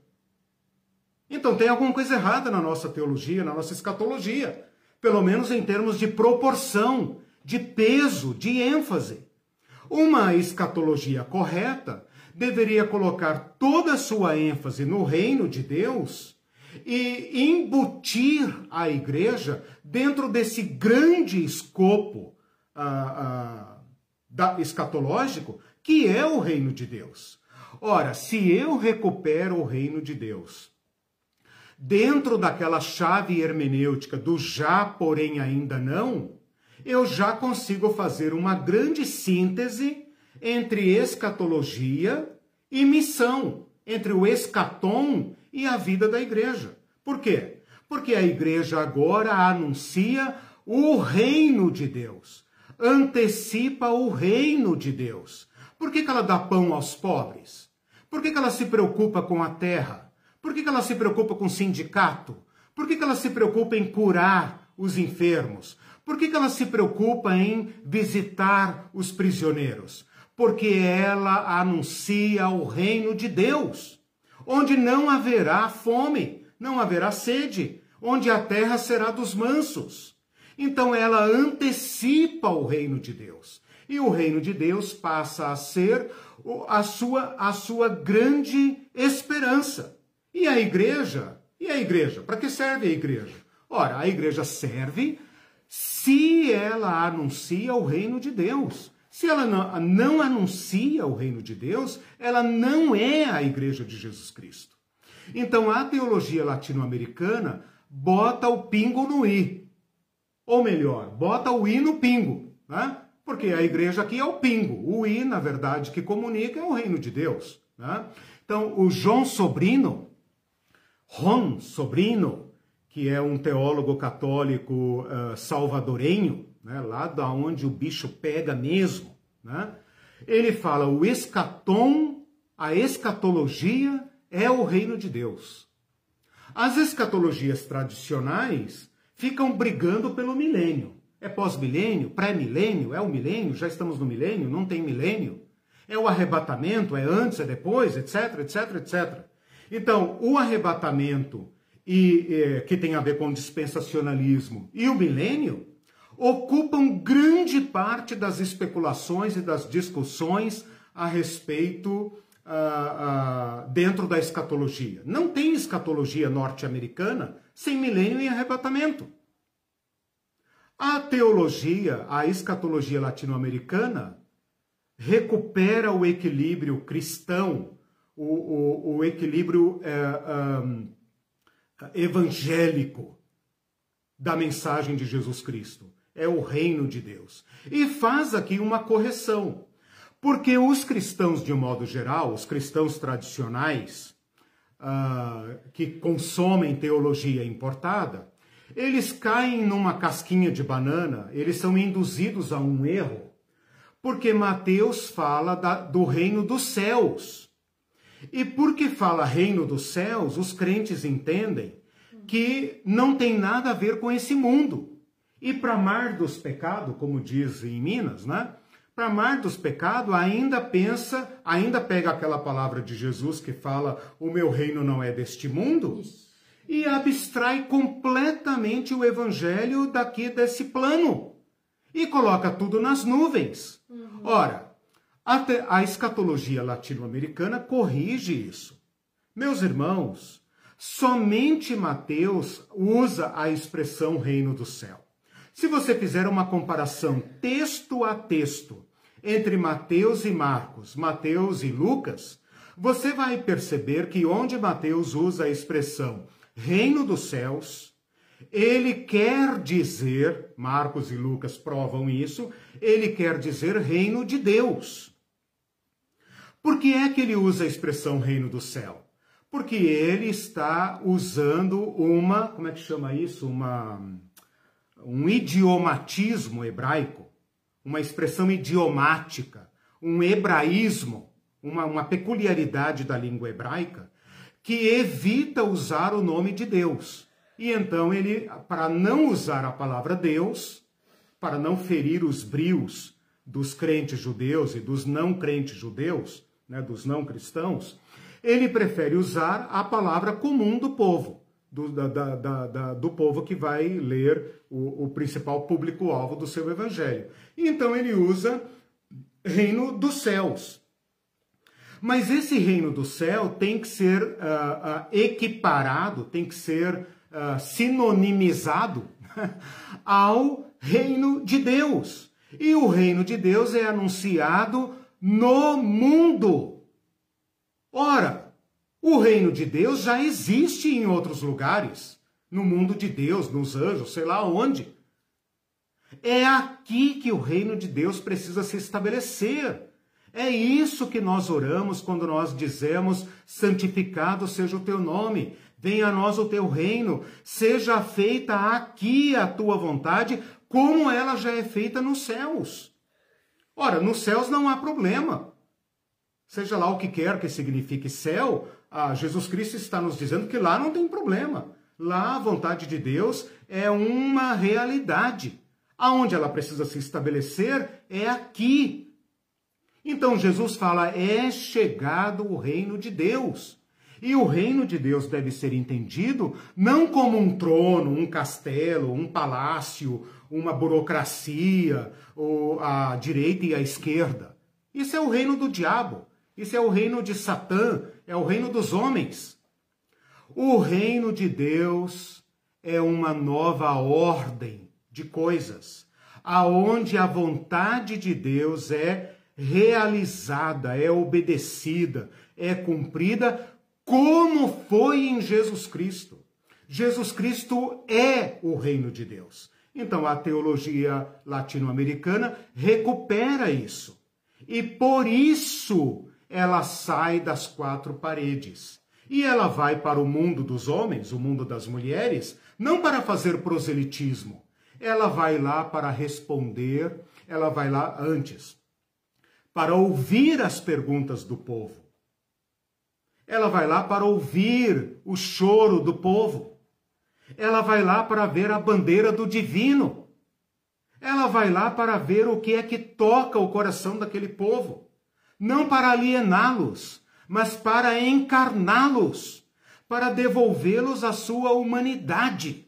Então tem alguma coisa errada na nossa teologia, na nossa escatologia, pelo menos em termos de proporção, de peso, de ênfase. Uma escatologia correta deveria colocar toda a sua ênfase no reino de Deus e embutir a igreja dentro desse grande escopo ah, ah, da, escatológico que é o reino de Deus. Ora, se eu recupero o reino de Deus dentro daquela chave hermenêutica do já, porém ainda não, eu já consigo fazer uma grande síntese entre escatologia e missão, entre o escatom e a vida da igreja. Por quê? Porque a igreja agora anuncia o reino de Deus, antecipa o reino de Deus. Por que, que ela dá pão aos pobres? Por que, que ela se preocupa com a terra? Por que, que ela se preocupa com o sindicato? Por que, que ela se preocupa em curar os enfermos? Por que, que ela se preocupa em visitar os prisioneiros? Porque ela anuncia o reino de Deus, onde não haverá fome, não haverá sede, onde a terra será dos mansos. Então ela antecipa o reino de Deus. E o reino de Deus passa a ser a sua, a sua grande esperança. E a igreja? E a igreja? Para que serve a igreja? Ora, a igreja serve se ela anuncia o reino de Deus. Se ela não, anuncia o reino de Deus, ela não é a igreja de Jesus Cristo. Então a teologia latino-americana bota o pingo no i. Ou melhor, bota o i no pingo. Né? Porque a igreja aqui é o pingo. O i, na verdade, que comunica é o reino de Deus. Né? Então, o João Sobrino, Ron Sobrino, que é um teólogo católico uh, salvadorenho, né, lá da onde o bicho pega mesmo, né, ele fala o escatom, a escatologia é o reino de Deus. As escatologias tradicionais ficam brigando pelo milênio. É pós-milênio, pré-milênio, é o milênio, já estamos no milênio, não tem milênio. É o arrebatamento, é antes, é depois, etc, etc, etc. Então, o arrebatamento e é, que tem a ver com o dispensacionalismo e o milênio ocupam grande parte das especulações e das discussões a respeito ah, ah, dentro da escatologia. Não tem escatologia norte-americana sem milênio e arrebatamento. A teologia, a escatologia latino-americana, recupera o equilíbrio cristão, o, o, o equilíbrio um, evangélico da mensagem de Jesus Cristo. É o reino de Deus. E faz aqui uma correção. Porque os cristãos, de modo geral, os cristãos tradicionais, uh, que consomem teologia importada, eles caem numa casquinha de banana, eles são induzidos a um erro, porque Mateus fala da, do reino dos céus. E porque fala reino dos céus, os crentes entendem que não tem nada a ver com esse mundo. E para mar dos pecados, como diz em Minas, né? Para mar dos pecados, ainda pensa, ainda pega aquela palavra de Jesus que fala: o meu reino não é deste mundo, Isso. e abstrai completamente o evangelho daqui desse plano e coloca tudo nas nuvens. Uhum. Ora, a, escatologia latino-americana corrige isso. Meus irmãos, somente Mateus usa a expressão reino do céu. Se você fizer uma comparação texto a texto entre Mateus e Marcos, Mateus e Lucas, você vai perceber que onde Mateus usa a expressão reino dos céus, ele quer dizer, Marcos e Lucas provam isso, ele quer dizer reino de Deus. Por que é que ele usa a expressão reino do céu? Porque ele está usando uma, como é que chama isso? Uma, um idiomatismo hebraico, uma expressão idiomática, um hebraísmo, uma, uma peculiaridade da língua hebraica, que evita usar o nome de Deus. E então ele, para não usar a palavra Deus, para não ferir os brios dos crentes judeus e dos não crentes judeus, né, dos não cristãos, ele prefere usar a palavra comum do povo, do, da, da, da, do povo que vai ler o, o principal público-alvo do seu evangelho. Então ele usa reino dos céus. Mas esse reino do céu tem que ser uh, uh, equiparado, tem que ser uh, sinonimizado ao reino de Deus. E o reino de Deus é anunciado no mundo. Ora, o reino de Deus já existe em outros lugares, no mundo de Deus, nos anjos, sei lá onde. É aqui que o reino de Deus precisa se estabelecer. É isso que nós oramos quando nós dizemos: santificado seja o teu nome, venha a nós o teu reino, seja feita aqui a tua vontade, como ela já é feita nos céus. Ora, nos céus não há problema. seja lá o que quer que signifique céu, Jesus Cristo está nos dizendo que lá não tem problema. Lá a vontade de Deus é uma realidade. Aonde ela precisa se estabelecer é aqui. Então Jesus fala: é chegado o reino de Deus. E o reino de Deus deve ser entendido não como um trono, um castelo, um palácio, uma burocracia, ou a direita e a esquerda. Isso é o reino do diabo. Isso é o reino de Satã, é o reino dos homens. O reino de Deus é uma nova ordem de coisas, aonde a vontade de Deus é realizada, é obedecida, é cumprida como foi em Jesus Cristo. Jesus Cristo é o reino de Deus. Então a teologia latino-americana recupera isso. E por isso ela sai das quatro paredes. E ela vai para o mundo dos homens, o mundo das mulheres, não para fazer proselitismo. Ela vai lá para responder, ela vai lá antes, para ouvir as perguntas do povo. Ela vai lá para ouvir o choro do povo. Ela vai lá para ver a bandeira do divino. Ela vai lá para ver o que é que toca o coração daquele povo. Não para aliená-los, mas para encarná-los, para devolvê-los à sua humanidade.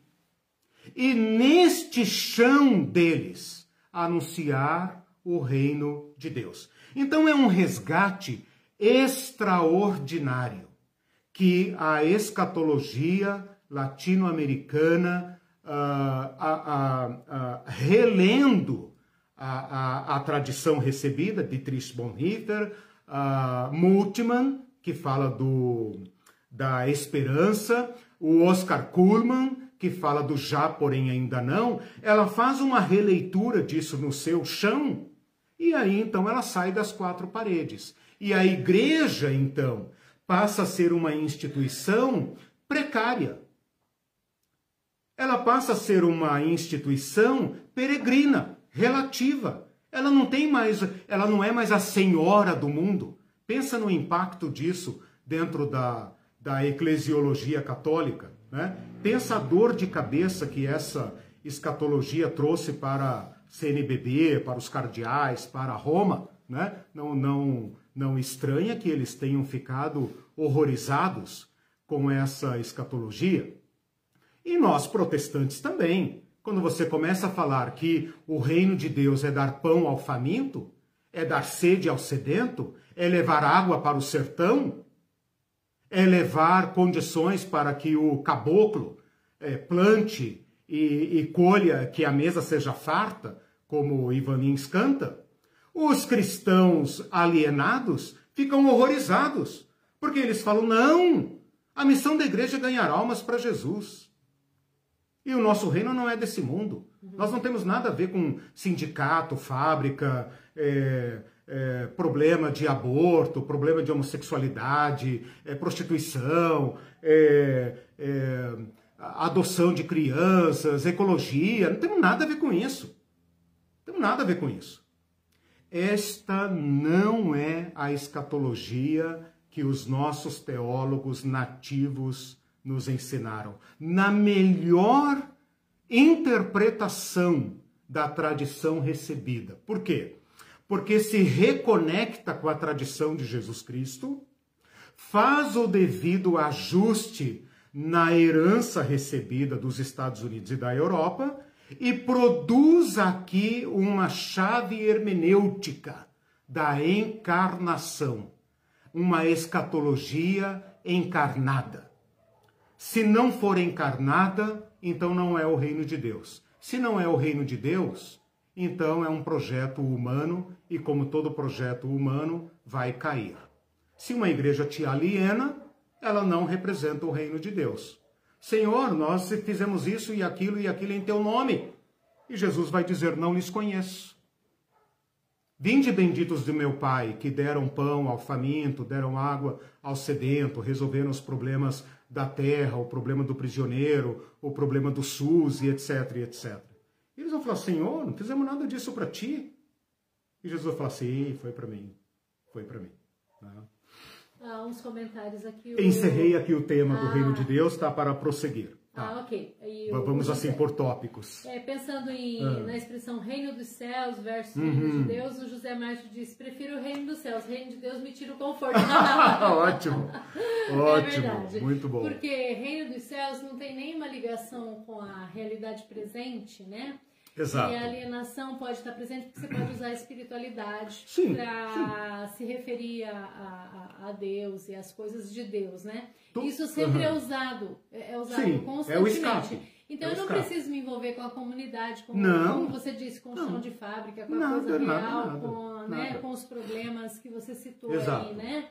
E neste chão deles, anunciar o reino de Deus. Então é um resgate extraordinário que a escatologia latino-americana, uh, relendo a, a, a, tradição recebida de Dietrich Bonhoeffer, uh, Multiman, que fala do, da esperança, o Oscar Kuhlman, que fala do já, porém ainda não, ela faz uma releitura disso no seu chão, e aí então ela sai das quatro paredes. E a igreja, então, passa a ser uma instituição precária. Ela passa a ser uma instituição peregrina, relativa. Ela não tem mais, ela não é mais a senhora do mundo. Pensa no impacto disso dentro da, da eclesiologia católica. Né? Pensa a dor de cabeça que essa escatologia trouxe para CNBB, para os cardeais, para Roma. Né? Não, não, não estranha que eles tenham ficado horrorizados com essa escatologia. E nós protestantes também. Quando você começa a falar que o reino de Deus é dar pão ao faminto, é dar sede ao sedento, é levar água para o sertão, é levar condições para que o caboclo é, plante e, e colha, que a mesa seja farta, como Ivanins canta, os cristãos alienados ficam horrorizados, porque eles falam: não, a missão da igreja é ganhar almas para Jesus. E o nosso reino não é desse mundo. Nós não temos nada a ver com sindicato, fábrica, é, é, problema de aborto, problema de homossexualidade, é, prostituição, é, é, adoção de crianças, ecologia. Não temos nada a ver com isso. Não temos nada a ver com isso. Esta não é a escatologia que os nossos teólogos nativos nos ensinaram. Na melhor interpretação da tradição recebida. Por quê? Porque se reconecta com a tradição de Jesus Cristo, faz o devido ajuste na herança recebida dos Estados Unidos e da Europa e produz aqui uma chave hermenêutica da encarnação, uma escatologia encarnada. Se não for encarnada, então não é o reino de Deus. Se não é o reino de Deus, então é um projeto humano e, como todo projeto humano, vai cair. Se uma igreja te aliena, ela não representa o reino de Deus. Senhor, nós fizemos isso e aquilo e aquilo em teu nome. E Jesus vai dizer: Não lhes conheço. Vinde benditos de meu Pai, que deram pão ao faminto, deram água ao sedento, resolveram os problemas da terra, o problema do prisioneiro, o problema do SUS e etc, e etc. E eles vão falar: Senhor, não fizemos nada disso para ti. E Jesus vai falar: Sim, foi para mim. Foi para mim. Né? Ah, uns comentários aqui. Encerrei aqui o tema ah. do reino de Deus, tá? Para prosseguir. Tá. Ah, ok. Vamos assim por tópicos. É, pensando em, ah. na expressão reino dos céus versus uhum. reino de Deus, o José Márcio diz: prefiro o reino dos céus, reino de Deus me tira o conforto. Ótimo, ótimo, é muito bom. Porque reino dos céus não tem nenhuma ligação com a realidade presente, né? Exato. E a alienação pode estar presente porque você pode usar a espiritualidade para se referir a, a, a, Deus e as coisas de Deus, né? Tu... Isso sempre uhum. é usado, é, é usado sim, constantemente. É então é eu não escape. preciso me envolver com a comunidade, com, como você disse, com o chão de fábrica, com a nada, coisa real, nada, com, nada. Né, com os problemas que você citou Exato. aí, né?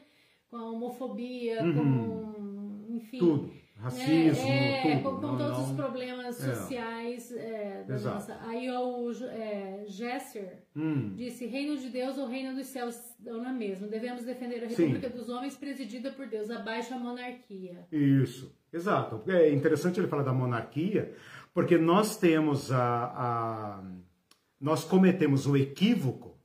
Com a homofobia, uhum. com enfim. Tudo racismo, é, é, tudo. Com, não, todos não... os problemas é. sociais é, da Exato. nossa. Aí o é, Gesser hum. disse: Reino de Deus ou Reino dos Céus dão na mesma. Devemos defender a República Sim. dos Homens presidida por Deus, abaixo a monarquia. Isso, exato. É interessante ele falar da monarquia, porque nós temos a, a nós cometemos o equívoco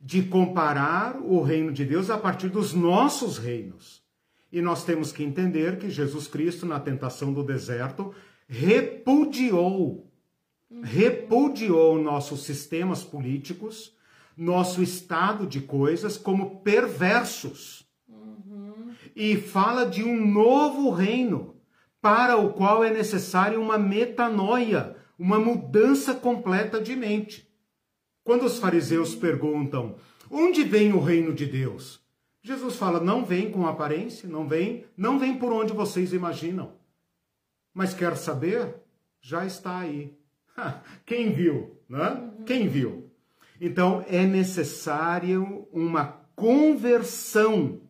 de comparar o reino de Deus a partir dos nossos reinos. E nós temos que entender que Jesus Cristo, na tentação do deserto, repudiou, repudiou nossos sistemas políticos, nosso estado de coisas como perversos. E fala de um novo reino, para o qual é necessária uma metanoia, uma mudança completa de mente. Quando os fariseus perguntam: onde vem o reino de Deus? Jesus fala: não vem com aparência, não vem, não vem por onde vocês imaginam. Mas quer saber? Já está aí. Quem viu, né? Quem viu? Então é necessário uma conversão,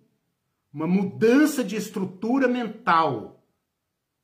uma mudança de estrutura mental.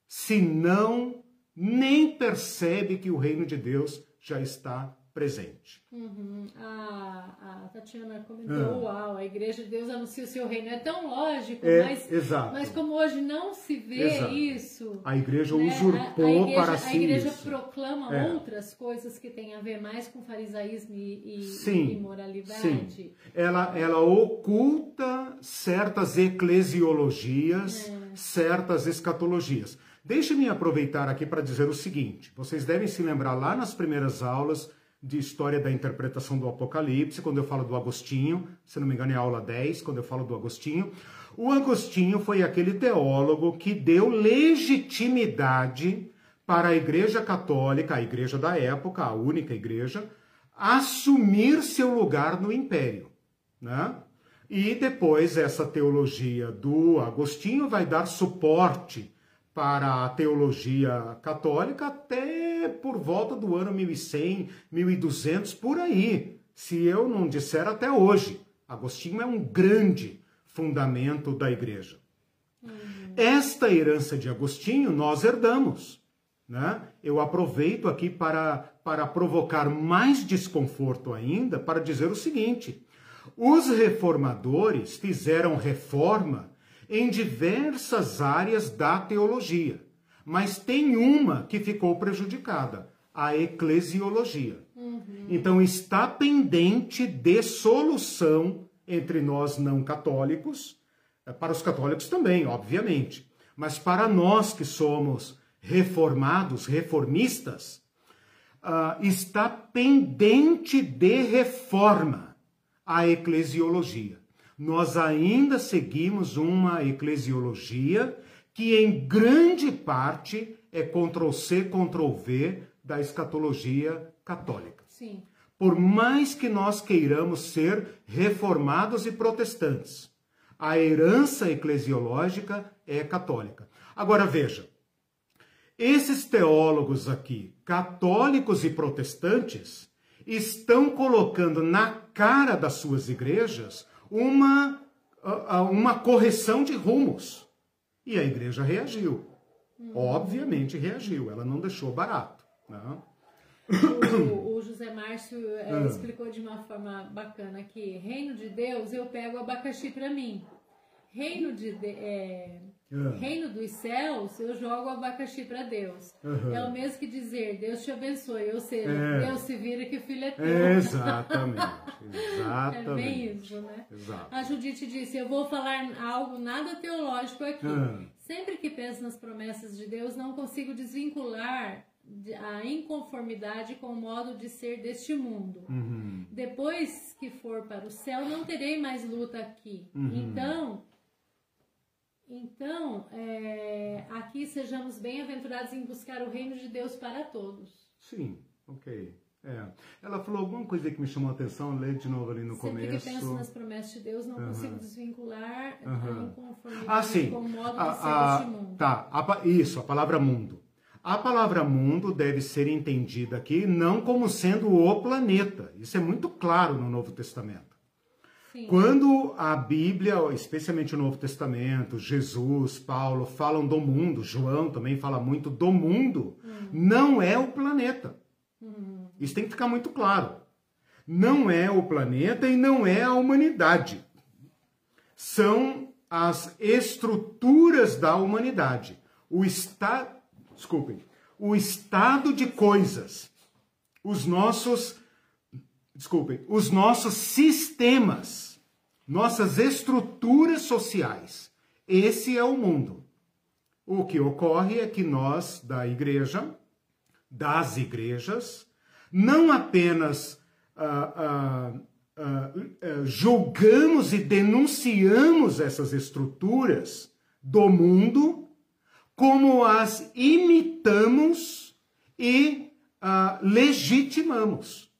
Senão, nem percebe que o reino de Deus já está presente. Uhum. A, a, Tatiana comentou, ah. uau, a igreja de Deus anuncia o seu reino. É tão lógico, é, mas, exato. mas como hoje não se vê exato. isso... A igreja né? usurpou a, a igreja, para si A igreja isso. proclama é. outras coisas que têm a ver mais com farisaísmo e, e, sim, e moralidade. Sim. Ela, ela oculta certas eclesiologias, é. certas escatologias. Deixe-me aproveitar aqui para dizer o seguinte, vocês devem se lembrar lá nas primeiras aulas de história da interpretação do Apocalipse, quando eu falo do Agostinho, se não me engano é aula 10, quando eu falo do Agostinho. O Agostinho foi aquele teólogo que deu legitimidade para a Igreja Católica, a igreja da época, a única igreja, assumir seu lugar no império. Né? E depois essa teologia do Agostinho vai dar suporte para a teologia católica até por volta do ano 1100, 1200, por aí. Se eu não disser até hoje. Agostinho é um grande fundamento da igreja. Uhum. Esta herança de Agostinho nós herdamos. Né? Eu aproveito aqui para, para provocar mais desconforto ainda para dizer o seguinte: os reformadores fizeram reforma em diversas áreas da teologia, mas tem uma que ficou prejudicada, a eclesiologia. Uhum. Então está pendente de solução entre nós não católicos, é, para os católicos também, obviamente, mas para nós que somos reformados, reformistas, uh, está pendente de reforma a eclesiologia nós ainda seguimos uma eclesiologia que, em grande parte, é Ctrl-C, Ctrl-V da escatologia católica. Sim. Por mais que nós queiramos ser reformados e protestantes, a herança eclesiológica é católica. Agora veja, esses teólogos aqui, católicos e protestantes, estão colocando na cara das suas igrejas uma, uma correção de rumos. E a igreja reagiu. Hum. Obviamente reagiu, ela não deixou barato. Né? O, o, José Márcio é, explicou de uma forma bacana que reino de Deus eu pego abacaxi para mim. Reino de, de é, Uhum. Reino dos céus, eu jogo abacaxi para Deus. Uhum. É o mesmo que dizer, Deus te abençoe. Ou seja, é. Deus se vira que o filho é teu. exatamente. Exatamente. É bem isso, né? Exato. A Judite disse, eu vou falar algo nada teológico aqui. Uhum. Sempre que penso nas promessas de Deus, não consigo desvincular a inconformidade com o modo de ser deste mundo. Uhum. Depois que for para o céu, não terei mais luta aqui. Uhum. Então, então é, aqui sejamos bem-aventurados em buscar o reino de Deus para todos. Sim, ok. É. Ela falou alguma coisa que me chamou a atenção, lê de novo ali no Sempre começo. Sempre que penso nas promessas de Deus, não uhum. consigo desvincular uhum. a inconformidade ah, sim. com o modo de ser a, deste mundo. Tá, a, isso, a palavra mundo. A palavra mundo deve ser entendida aqui não como sendo o planeta. Isso é muito claro no Novo Testamento. Sim. Quando a Bíblia, especialmente o Novo Testamento, Jesus, Paulo falam do mundo, João também fala muito do mundo, hum. não é o planeta. Hum. Isso tem que ficar muito claro. Não é o planeta e não é a humanidade. São as estruturas da humanidade. O estado desculpem, o estado de coisas, os nossos, desculpem, os nossos sistemas, nossas estruturas sociais. Esse é o mundo. O que ocorre é que nós, da igreja, das igrejas, não apenas uh, uh, uh, julgamos e denunciamos essas estruturas do mundo, como as imitamos e legitimamos.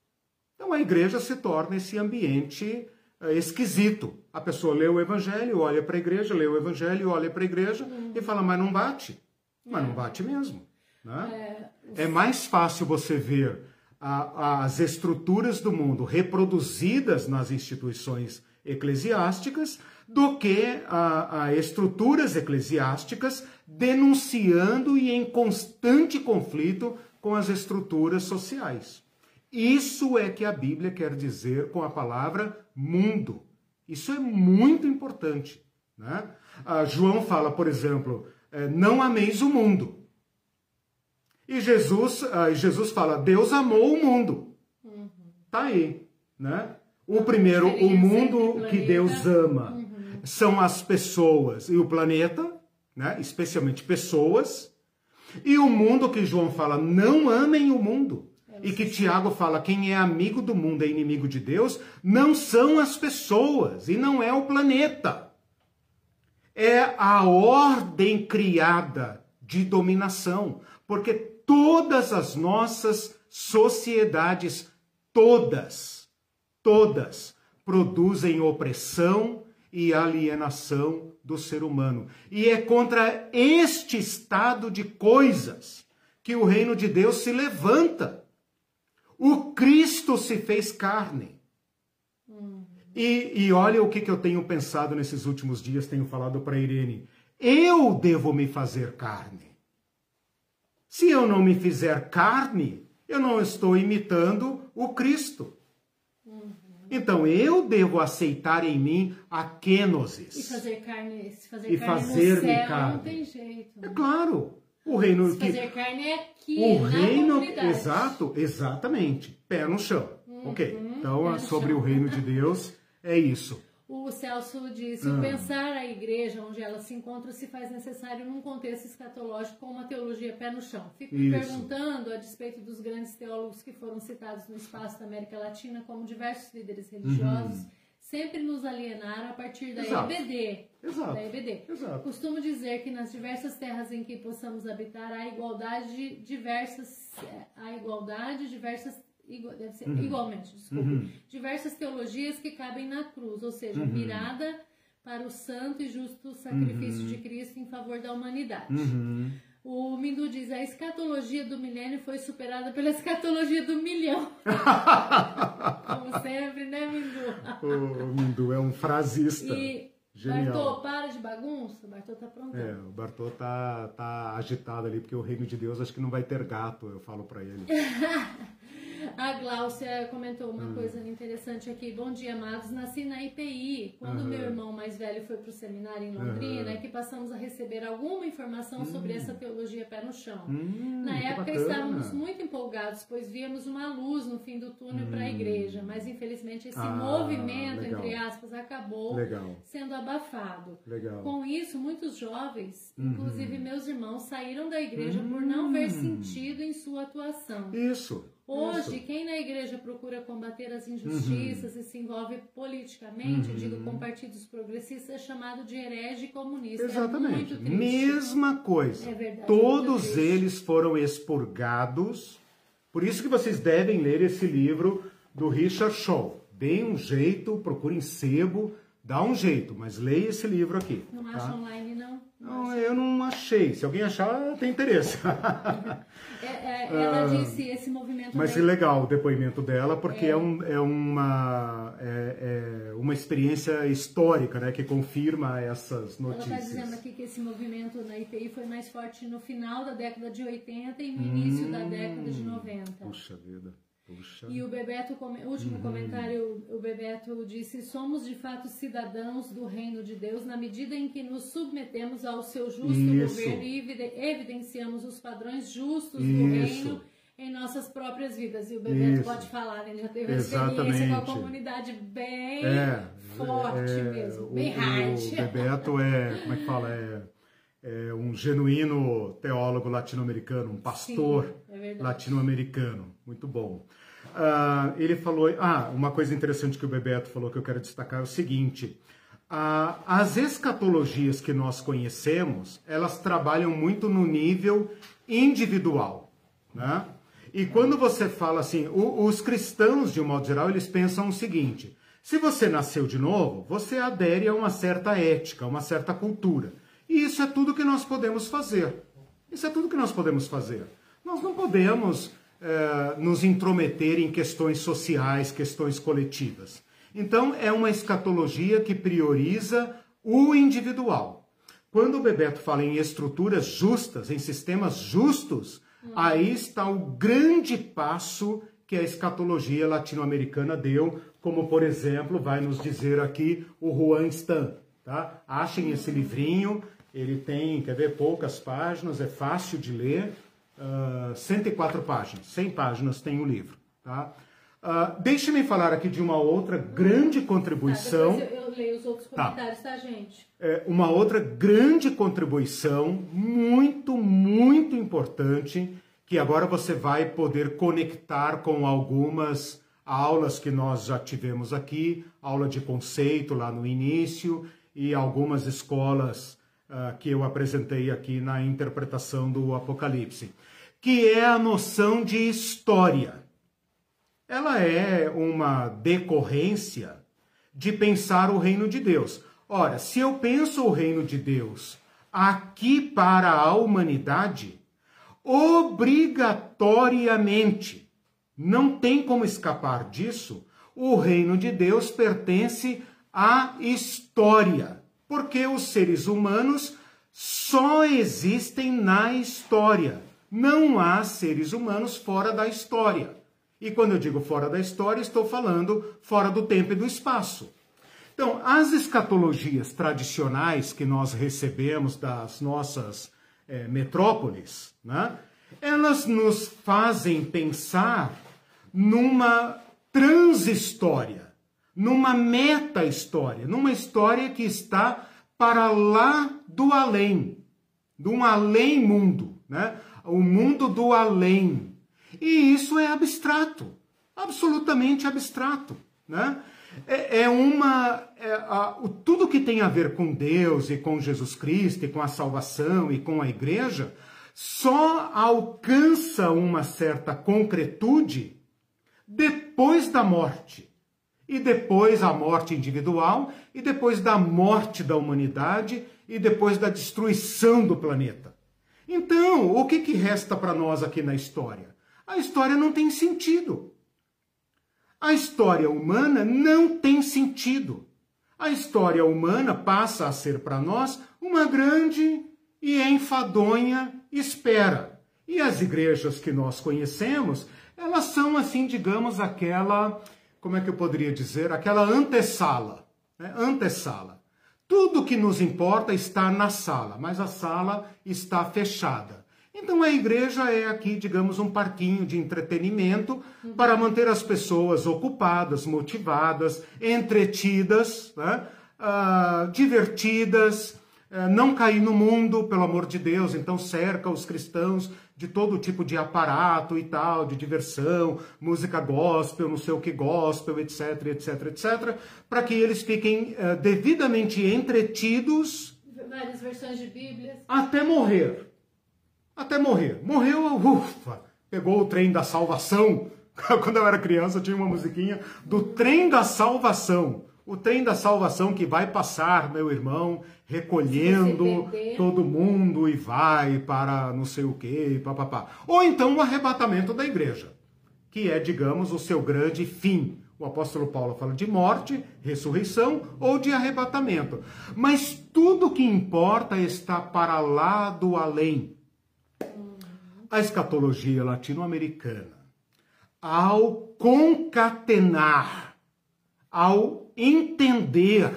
Então a igreja se torna esse ambiente uh, esquisito. A pessoa lê o evangelho, olha para a igreja, lê o evangelho, olha para a igreja e fala, mas não bate. Mas não bate mesmo. Né? É, é mais fácil você ver as estruturas do mundo reproduzidas nas instituições eclesiásticas do que a, a estruturas eclesiásticas denunciando e em constante conflito com as estruturas sociais. Isso é que a Bíblia quer dizer com a palavra mundo. Isso é muito importante. Né? Ah, João fala, por exemplo, é, não ameis o mundo. E Jesus, ah, Jesus fala, Deus amou o mundo. Uhum. Tá aí, né? O primeiro, o mundo que Deus ama uhum. são as pessoas e o planeta, né? especialmente pessoas, e o mundo que João fala, não amem o mundo. E que Tiago fala, quem é amigo do mundo é inimigo de Deus, não são as pessoas e não é o planeta. É a ordem criada de dominação, porque todas as nossas sociedades, todas, todas, produzem opressão e alienação do ser humano. E é contra este estado de coisas que o reino de Deus se levanta. O Cristo se fez carne. E, e olha o que, que eu tenho pensado nesses últimos dias, tenho falado para Irene. Eu devo me fazer carne. Se eu não me fizer carne, eu não estou imitando o Cristo. Então eu devo aceitar em mim a kenosis. E fazer carne, fazer e carne fazer no céu carne. não tem jeito. É claro. O reino se que fazer carne é aqui, o reino, exato, exatamente, pé no chão. Uhum, OK. Então, sobre chão. o reino de Deus é isso. O Celso disse: ah. pensar a igreja onde ela se encontra se faz necessário num contexto escatológico com uma teologia pé no chão. Fico me perguntando, a despeito dos grandes teólogos que foram citados no espaço da América Latina, como diversos líderes religiosos. Uhum. Sempre nos alienaram a partir da Exato. EBD. Exato. Da EBD. Exato. Costumo dizer que nas diversas terras em que possamos habitar há igualdade diversas, há igualdade diversas deve ser uhum. igualmente, desculpe, uhum. diversas teologias que cabem na cruz, ou seja, uhum. virada para o santo e justo sacrifício uhum. de Cristo em favor da humanidade. O Mindu diz: a escatologia do milênio foi superada pela escatologia do milhão. Como sempre, né, Mindu? o Mindu é um frasista. E Genial. Bartô, para de bagunça. O Bartô tá pronto. É, o Bartô tá, tá agitado ali, porque o reino de Deus acho que não vai ter gato, eu falo para ele. A Gláucia comentou uma hum. coisa interessante aqui. Bom dia, amados. Nasci na IPI. Quando uhum. meu irmão mais velho foi para o seminário em Londrina, uhum. é que passamos a receber alguma informação hum. sobre essa teologia pé no chão. Hum, na época estávamos muito empolgados, pois víamos uma luz no fim do túnel para a igreja. Mas infelizmente esse ah, movimento, legal. entre aspas, acabou legal. sendo abafado. Legal. Com isso, muitos jovens, uhum. inclusive meus irmãos, saíram da igreja por não ver sentido em sua atuação. Isso. Hoje, Isso. quem na igreja procura combater as injustiças uhum. e se envolve politicamente, uhum. digo com partidos progressistas, é chamado de herege comunista. É Exatamente. É Mesma coisa. É verdade. Todos eles foram expurgados. Por isso que vocês devem ler esse livro do Richard Shaw. Deem um jeito, procurem sebo, dá um jeito, mas leia esse livro aqui. Não tá? acha online, não? Não, eu não achei. Se alguém achar, tem interesse. é, é, ela ah, disse esse movimento. Mas é legal o depoimento dela, porque é, é um, é, uma, é, é, uma experiência histórica né, que confirma essas notícias. Ela está dizendo aqui que esse movimento na IPI foi mais forte no final da década de 80 e no início da década de 90. Puxa vida. Puxa. E o Bebeto, último uhum. comentário, o Bebeto disse: Somos de fato cidadãos do reino de Deus na medida em que nos submetemos ao seu justo Isso. governo e evidenciamos os padrões justos Isso. do reino em nossas próprias vidas. E o Bebeto Isso. pode falar, ele já teve Exatamente. experiência com a comunidade bem é, forte é, mesmo, bem o, hard. O Bebeto é, como é que fala? É, é um genuíno teólogo latino-americano, um pastor é latino-americano. Muito bom. Uh, ele falou. Ah, uma coisa interessante que o Bebeto falou que eu quero destacar é o seguinte. Uh, as escatologias que nós conhecemos, elas trabalham muito no nível individual. Né? E quando você fala assim, o, os cristãos, de um modo geral, eles pensam o seguinte: se você nasceu de novo, você adere a uma certa ética, uma certa cultura. E isso é tudo que nós podemos fazer. Isso é tudo que nós podemos fazer. Nós não podemos eh, nos intrometer em questões sociais, questões coletivas. Então, é uma escatologia que prioriza o individual. Quando o Bebeto fala em estruturas justas, em sistemas justos, hum. aí está o grande passo que a escatologia latino-americana deu, como, por exemplo, vai nos dizer aqui o Juan Stan. Tá? Achem esse livrinho, ele tem, quer ver, poucas páginas, é fácil de ler, uh, ah, 104 páginas, 100 páginas tem o livro. Tá? Uh, Deixe-me falar aqui de uma outra grande contribuição. Tá, eu, eu, leio os outros tá. comentários, tá, tá gente? É, uma outra grande contribuição, muito, muito importante, que agora você vai poder conectar com algumas aulas que nós já tivemos aqui, aula de conceito lá no início, e algumas escolas uh, que eu apresentei aqui na interpretação do Apocalipse, que é a noção de história. Ela é uma decorrência de pensar o reino de Deus. Ora, se eu penso o reino de Deus aqui para a humanidade, obrigatoriamente, não tem como escapar disso, o reino de Deus pertence à história porque os seres humanos só existem na história. Não há seres humanos fora da história. E quando eu digo fora da história, estou falando fora do tempo e do espaço. Então, as escatologias tradicionais que nós recebemos das nossas é, metrópoles, né, elas nos fazem pensar numa transhistória numa meta-história, numa história que está para lá do além, de um além-mundo, né? o mundo do além. E isso é abstrato, absolutamente abstrato. Né? É, é uma. É, a, o, tudo que tem a ver com Deus e com Jesus Cristo e com a salvação e com a igreja só alcança uma certa concretude depois da morte e depois a morte individual, e depois da morte da humanidade, e depois da destruição do planeta. Então, o que, que resta para nós aqui na história? A história não tem sentido. A história humana não tem sentido. A história humana passa a ser para nós uma grande e enfadonha espera. E as igrejas que nós conhecemos, elas são assim, digamos, aquela, como é que eu poderia dizer, aquela antessala, né? antessala. Tudo que nos importa está na sala, mas a sala está fechada. Então a igreja é aqui, digamos, um parquinho de entretenimento para manter as pessoas ocupadas, motivadas, entretidas, né? uh, divertidas, uh, não cair no mundo, pelo amor de Deus. Então cerca os cristãos de todo tipo de aparato e tal, de diversão, música gospel, não sei o que gospel, etc, etc, etc, para que eles fiquem uh, devidamente entretidos. Várias versões de Bíblia. Até morrer. Até morrer. Morreu, ufa, pegou o trem da salvação. Quando eu era criança, tinha uma musiquinha do trem da salvação. O trem da salvação que vai passar, meu irmão, recolhendo todo mundo e vai para não sei o que, papapá. Ou então o arrebatamento da igreja, que é, digamos, o seu grande fim. O apóstolo Paulo fala de morte, ressurreição ou de arrebatamento. Mas tudo que importa está para lá do além. A escatologia latino-americana, ao concatenar, ao entender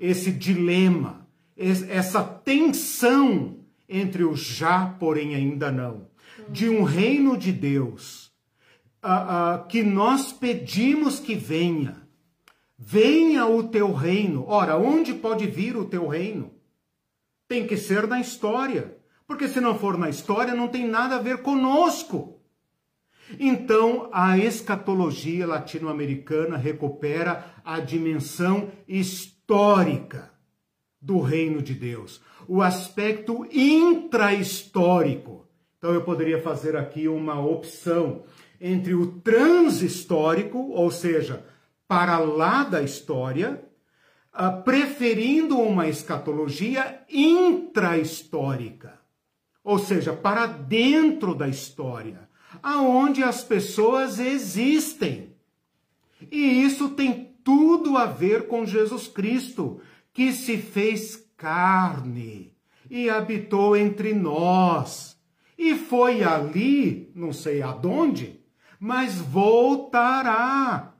esse dilema, essa tensão entre o já, porém ainda não, de um reino de Deus uh, uh, que nós pedimos que venha. Venha o teu reino. Ora, onde pode vir o teu reino? Tem que ser na história. Porque se não for na história, não tem nada a ver conosco. Então, a escatologia latino-americana recupera a dimensão histórica do reino de Deus, o aspecto intra-histórico. Então, eu poderia fazer aqui uma opção entre o transhistórico, ou seja, para lá da história, ah, preferindo uma escatologia intra-histórica, ou seja, para dentro da história aonde as pessoas existem. E isso tem tudo a ver com Jesus Cristo, que se fez carne e habitou entre nós. E foi ali, não sei aonde, mas voltará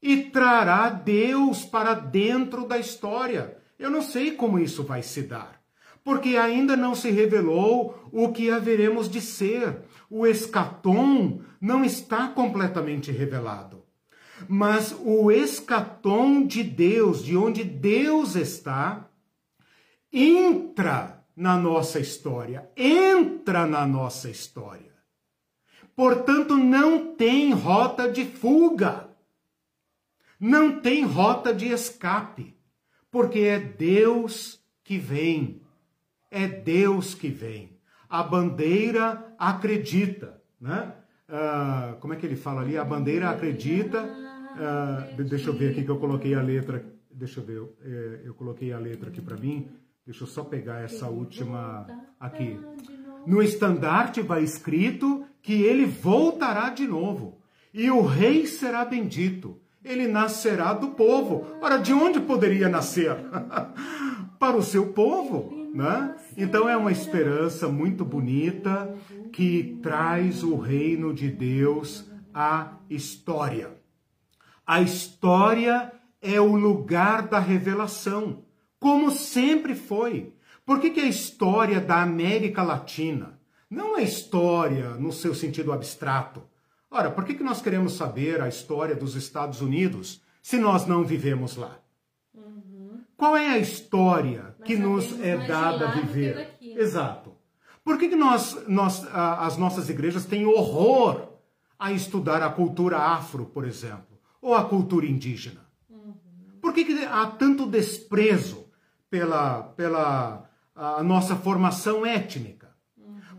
e trará Deus para dentro da história. Eu não sei como isso vai se dar, porque ainda não se revelou o que haveremos de ser o escatom não está completamente revelado. Mas o escatom de Deus, de onde Deus está, entra na nossa história, entra na nossa história. Portanto, não tem rota de fuga, não tem rota de escape, porque é Deus que vem, é Deus que vem a bandeira acredita, né? Uh, como é que ele fala ali? A bandeira acredita. Uh, deixa eu ver aqui que eu coloquei a letra. Deixa eu ver, eu, é, eu coloquei a letra aqui para mim. Deixa eu só pegar essa última aqui. No estandarte vai escrito que ele voltará de novo e o rei será bendito. Ele nascerá do povo. Ora, de onde poderia nascer? Para o seu povo, né? Então é uma esperança muito bonita que traz o reino de Deus à história. A história é o lugar da revelação, como sempre foi. Por que, que a história da América Latina não é história no seu sentido abstrato? Ora, por que, que nós queremos saber a história dos Estados Unidos se nós não vivemos lá? Qual é a história que nos é dada a viver? Exato. Por que, que nós, nós, as nossas igrejas têm horror a estudar a cultura afro, por exemplo, ou a cultura indígena? Por que, que há tanto desprezo pela, pela a nossa formação étnica?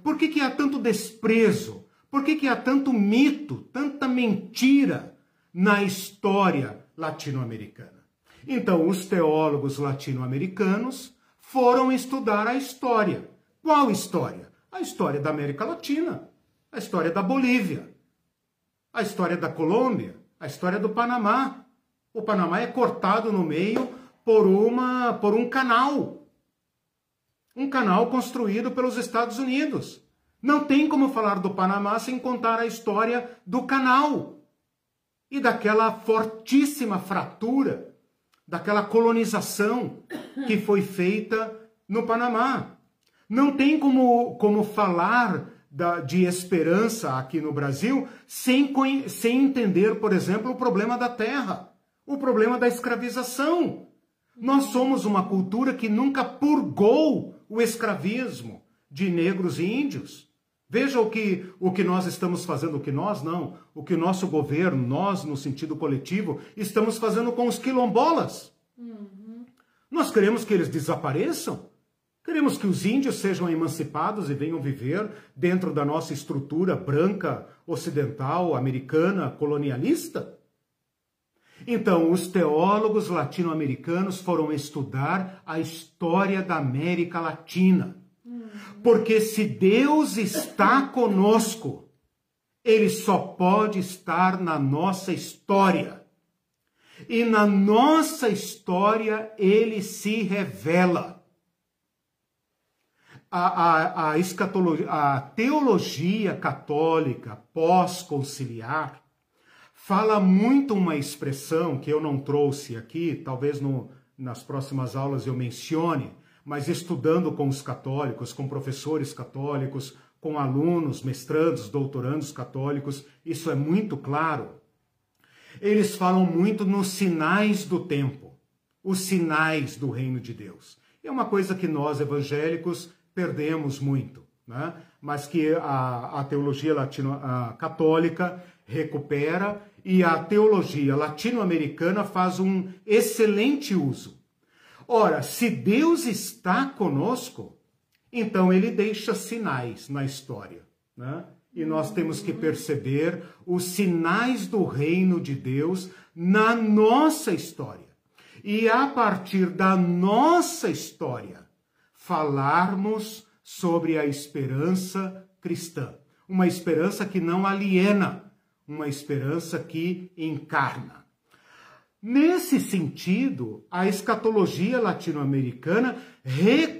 Por que, que há tanto desprezo? Por que, que há tanto mito, tanta mentira na história latino-americana? Então, os teólogos latino-americanos foram estudar a história. Qual história? A história da América Latina, a história da Bolívia, a história da Colômbia, a história do Panamá. O Panamá é cortado no meio por uma por um canal. Um canal construído pelos Estados Unidos. Não tem como falar do Panamá sem contar a história do canal e daquela fortíssima fratura, daquela colonização que foi feita no Panamá. Não tem como, como falar da, de esperança aqui no Brasil sem, sem entender, por exemplo, o problema da terra, o problema da escravização. Nós somos uma cultura que nunca purgou o escravismo de negros e índios. Veja o que, o que nós estamos fazendo, o que nós não, o que o nosso governo, nós no sentido coletivo, estamos fazendo com os quilombolas. Uhum. Nós queremos que eles desapareçam. Queremos que os índios sejam emancipados e venham viver dentro da nossa estrutura branca, ocidental, americana, colonialista? Então, os teólogos latino-americanos foram estudar a história da América Latina. Porque se Deus está conosco, ele só pode estar na nossa história. E na nossa história ele se revela a, a, a, escatologia, a teologia católica pós-conciliar fala muito uma expressão que eu não trouxe aqui, talvez no, nas próximas aulas eu mencione, mas estudando com os católicos, com professores católicos, com alunos, mestrandos, doutorandos católicos, isso é muito claro. Eles falam muito nos sinais do tempo, os sinais do reino de Deus. É uma coisa que nós evangélicos perdemos muito, né? mas que a, a teologia latino-católica recupera e a teologia latino-americana faz um excelente uso. Ora, se Deus está conosco, então ele deixa sinais na história. Né? E nós temos que perceber os sinais do reino de Deus na nossa história. E a partir da nossa história, falarmos sobre a esperança cristã. Uma esperança que não aliena, uma esperança que encarna. Nesse sentido, a escatologia latino-americana reconcilia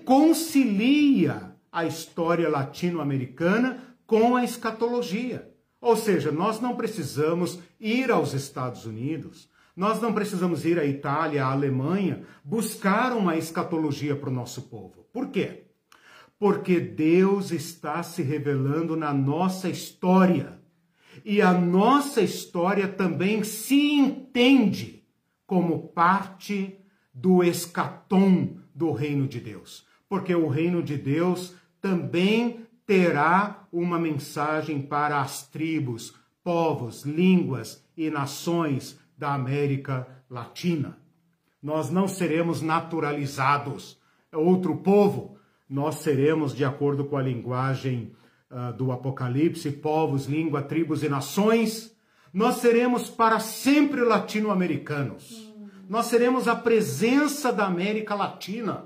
a história latino-americana com a escatologia. Ou seja, nós não precisamos ir aos Estados Unidos, nós não precisamos ir à Itália, à Alemanha, buscar uma escatologia para o nosso povo. Por quê? Porque Deus está se revelando na nossa história. E a nossa história também se entende como parte do escatom do reino de Deus. Porque o reino de Deus também terá uma mensagem para as tribos, povos, línguas e nações da América Latina. Nós não seremos naturalizados, é outro povo. Nós seremos, de acordo com a linguagem uh, do Apocalipse, povos, língua, tribos e nações. Nós seremos para sempre latino-americanos. Nós seremos a presença da América Latina,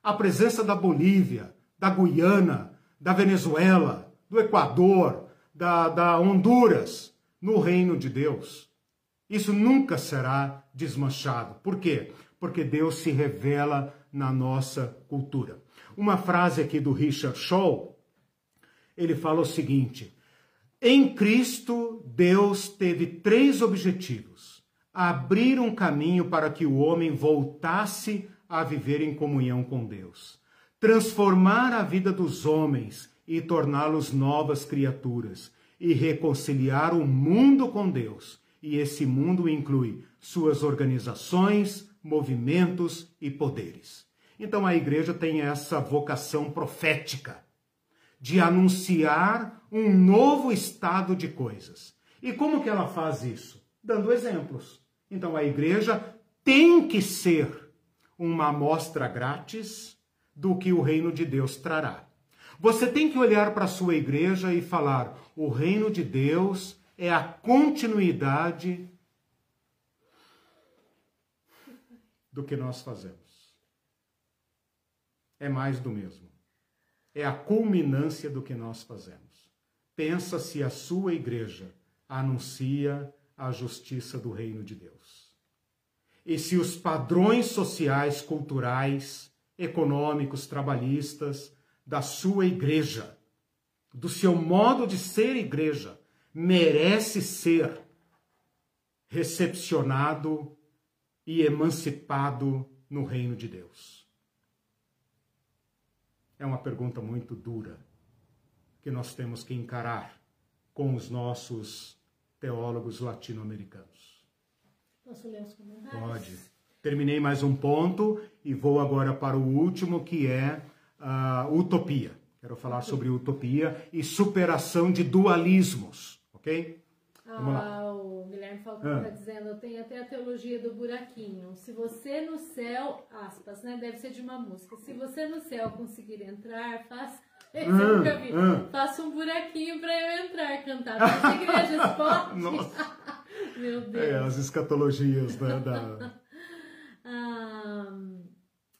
a presença da Bolívia, da Guiana, da Venezuela, do Equador, da, da Honduras, no reino de Deus. Isso nunca será desmanchado. Por quê? Porque Deus se revela na nossa cultura. Uma frase aqui do Richard Shaw, ele fala o seguinte: em Cristo, Deus teve três objetivos: abrir um caminho para que o homem voltasse a viver em comunhão com Deus, transformar a vida dos homens e torná-los novas criaturas, e reconciliar o mundo com Deus e esse mundo inclui suas organizações, movimentos e poderes. Então a igreja tem essa vocação profética de anunciar um novo estado de coisas. E como que ela faz isso? Dando exemplos. Então a igreja tem que ser uma amostra grátis do que o reino de Deus trará. Você tem que olhar para a sua igreja e falar: o reino de Deus é a continuidade do que nós fazemos. É mais do mesmo. É a culminância do que nós fazemos. Pensa se a sua igreja anuncia a justiça do reino de Deus. E se os padrões sociais, culturais, econômicos, trabalhistas da sua igreja do seu modo de ser igreja, merece ser recepcionado e emancipado no reino de Deus? É uma pergunta muito dura que nós temos que encarar com os nossos teólogos latino-americanos. Posso ler os comentários? Pode. Terminei mais um ponto e vou agora para o último, que é a utopia. Quero falar sobre utopia e superação de dualismos, ok? Vamos lá. Ah, o Guilherme Falcão está ah. dizendo, eu tenho até a teologia do buraquinho. Se você no céu, aspas, né? Deve ser de uma música. Se você no céu conseguir entrar, faça esse hum, hum. Faça um buraquinho para eu entrar, cantar nas igrejas, pode? Meu Deus. É, as escatologias né, da... ah,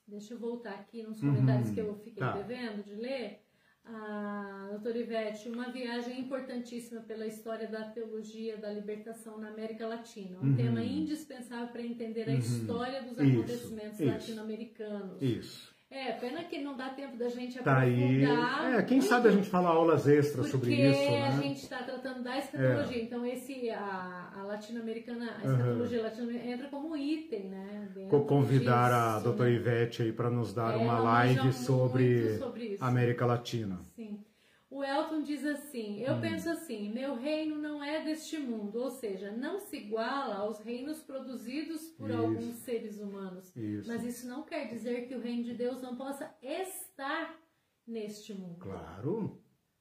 deixa eu voltar aqui nos comentários uhum, que eu fiquei tá. devendo de ler. Ah, doutora Ivete, uma viagem importantíssima pela história da teologia da libertação na América Latina. Um uhum. tema indispensável para entender a uhum. história dos acontecimentos latino-americanos. Isso. É, pena que não dá tempo da gente tá aprofundar. Aí. É, quem sabe a gente fala aulas extras sobre isso, Porque a gente está tratando da escatologia. É. Então, esse, a, a latino-americana, a escatologia uhum. latino-americana entra como item, né? Convidar disso, a doutora né? Ivete aí para nos dar é, uma live sobre, sobre América Latina. Sim. O Elton diz assim: Eu hum. penso assim, meu reino não é deste mundo, ou seja, não se iguala aos reinos produzidos por isso. alguns seres humanos. Isso. Mas isso não quer dizer que o reino de Deus não possa estar neste mundo. Claro.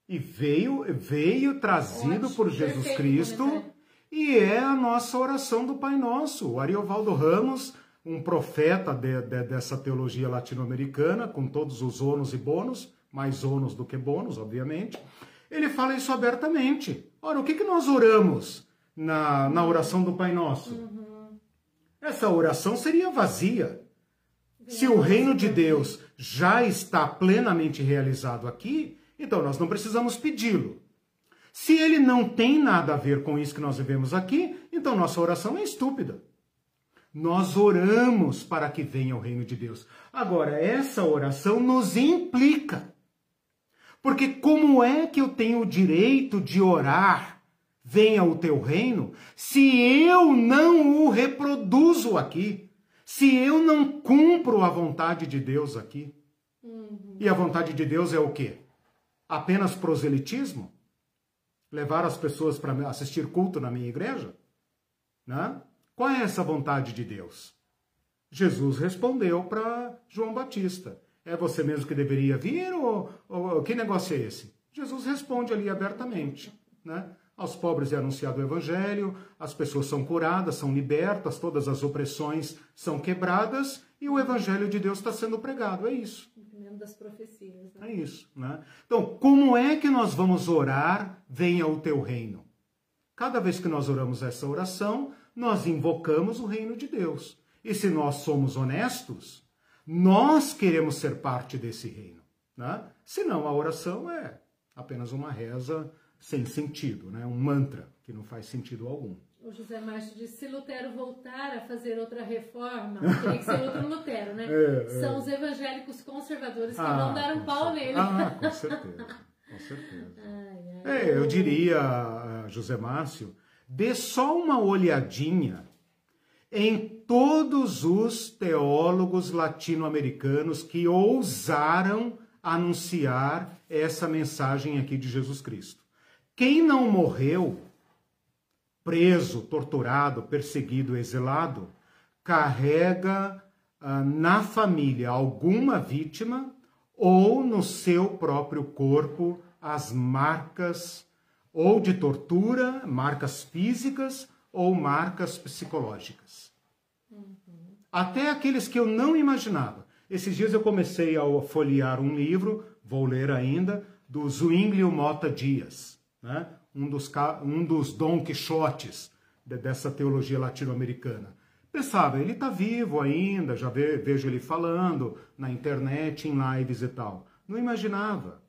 E veio, veio trazido Ótimo, por Jesus Cristo. E é a nossa oração do Pai Nosso. O Ariovaldo Ramos, um profeta de, de, dessa teologia latino-americana, com todos os ônus e bônus, mais ônus do que bônus, obviamente, ele fala isso abertamente. Ora, o que, que nós oramos na, na oração do Pai Nosso? Uhum. Essa oração seria vazia. Se o reino de Deus já está plenamente realizado aqui, então nós não precisamos pedi-lo. Se ele não tem nada a ver com isso que nós vivemos aqui, então nossa oração é estúpida. Nós oramos para que venha o reino de Deus. Agora, essa oração nos implica porque como é que eu tenho o direito de orar, venha o teu reino, se eu não o reproduzo aqui? Se eu não cumpro a vontade de Deus aqui? Uhum. E a vontade de Deus é o quê? Apenas proselitismo? Levar as pessoas para assistir culto na minha igreja? Né? Qual é essa vontade de Deus? Jesus respondeu para João Batista: é você mesmo que deveria vir ou, ou, que negócio é esse? Jesus responde ali abertamente, né? Aos pobres é anunciado o evangelho, as pessoas são curadas, são libertas, todas as opressões são quebradas e o evangelho de Deus está sendo pregado. É isso. Das profecias. Né? É isso. Né? Então, como é que nós vamos orar? Venha o teu reino. Cada vez que nós oramos essa oração, nós invocamos o reino de Deus. E se nós somos honestos, nós queremos ser parte desse reino. Né? Senão a oração é apenas uma reza sem sentido, né? um mantra que não faz sentido algum. O José Márcio disse: se Lutero voltar a fazer outra reforma, teria que ser outro Lutero, né? É, é. São os evangélicos conservadores que ah, vão dar um pau certeza. nele. Ah, com certeza. Com certeza. Ai, ai, é, eu diria, José Márcio, dê só uma olhadinha em todos os teólogos latino-americanos que ousaram anunciar essa mensagem aqui de Jesus Cristo. Quem não morreu, preso, torturado, perseguido, exilado, carrega ah, na família alguma vítima ou no seu próprio corpo as marcas ou de tortura, marcas físicas ou marcas psicológicas. Até aqueles que eu não imaginava. Esses dias eu comecei a folhear um livro, vou ler ainda, do Zwinglio Mota Dias, né? um, dos, um dos Quixotes dessa teologia latino-americana. Pensava, ele está vivo ainda, já vejo ele falando na internet, em lives e tal. Não imaginava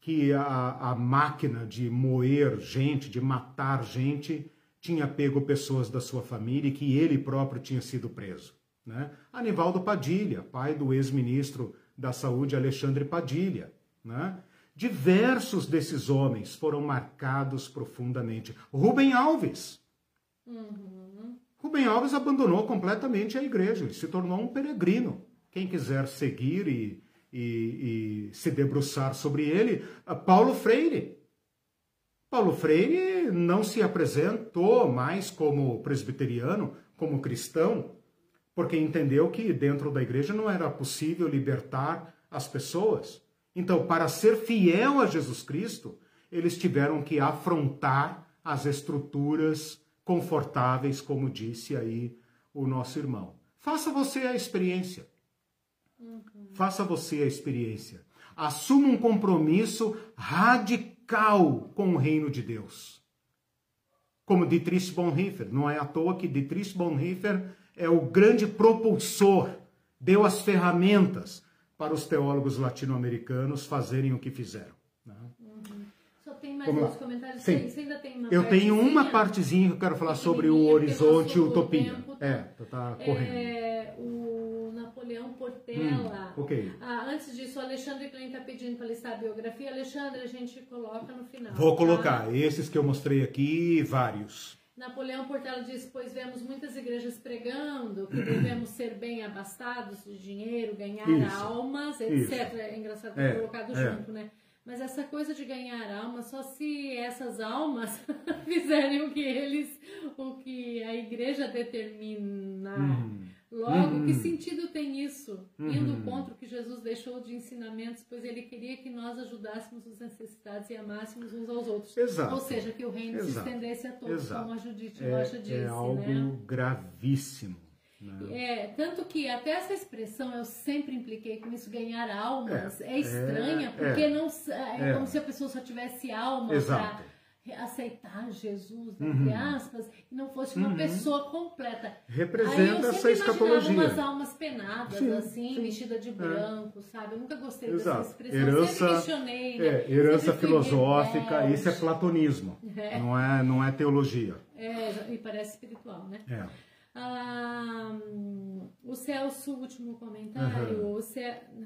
que a, a máquina de moer gente, de matar gente, tinha pego pessoas da sua família e que ele próprio tinha sido preso. Né? Anivaldo Padilha, pai do ex-ministro da Saúde Alexandre Padilha, né? Diversos desses homens foram marcados profundamente. Rubem Alves. Uhum. Rubem Alves abandonou completamente a igreja, se tornou um peregrino. Quem quiser seguir e, e, e se debruçar sobre ele, Paulo Freire. Paulo Freire não se apresentou mais como presbiteriano, como cristão, porque entendeu que dentro da igreja não era possível libertar as pessoas. Então, para ser fiel a Jesus Cristo, eles tiveram que afrontar as estruturas confortáveis, como disse aí o nosso irmão. Faça você a experiência. Uhum. Faça você a experiência. Assuma um compromisso radical com o reino de Deus. Como Dietrich Bonhoeffer, não é à toa que Dietrich Bonhoeffer é o grande propulsor, deu as ferramentas para os teólogos latino-americanos fazerem o que fizeram. Né? Uhum. Só tem mais Vamos comentários? Sim. Você ainda tem uma eu tenho uma partezinha que eu quero falar sobre o horizonte e utopia. Tempo, tá? É, tá correndo. É, o Napoleão Portela. Hum, ok. Ah, antes disso, o Alexandre Klein está pedindo para listar a biografia. Alexandre, a gente coloca no final. Vou tá? colocar. Esses que eu mostrei aqui, vários. Napoleão Portela diz: Pois vemos muitas igrejas pregando que devemos ser bem abastados de dinheiro, ganhar isso, almas, etc. Isso. É engraçado ter é, colocado é. junto, né? Mas essa coisa de ganhar almas, só se essas almas fizerem o que eles, o que a igreja determina. Hum. Logo, uhum. que sentido tem isso? Uhum. Indo contra o que Jesus deixou de ensinamentos, pois ele queria que nós ajudássemos os necessitados e amássemos uns aos outros. Exato. Ou seja, que o reino Exato. se estendesse a todos, Exato. como a Judite é, Rocha disse. É algo né? gravíssimo. Né? É, tanto que até essa expressão eu sempre impliquei com isso, ganhar almas, é, é estranha, é, porque não é, é, como se a pessoa só tivesse alma aceitar Jesus, uhum. entre aspas, e não fosse uma uhum. pessoa completa. Representa essa escatologia. umas almas penadas, sim, assim, sim. vestida de é. branco, é. sabe? Eu nunca gostei Exato. dessa expressão. Herança, questionei, né? É, herança filosófica, isso é platonismo, é. Não, é, não é teologia. É, e parece espiritual, né? É. Ah, o Celso, último comentário, uhum. o Ce...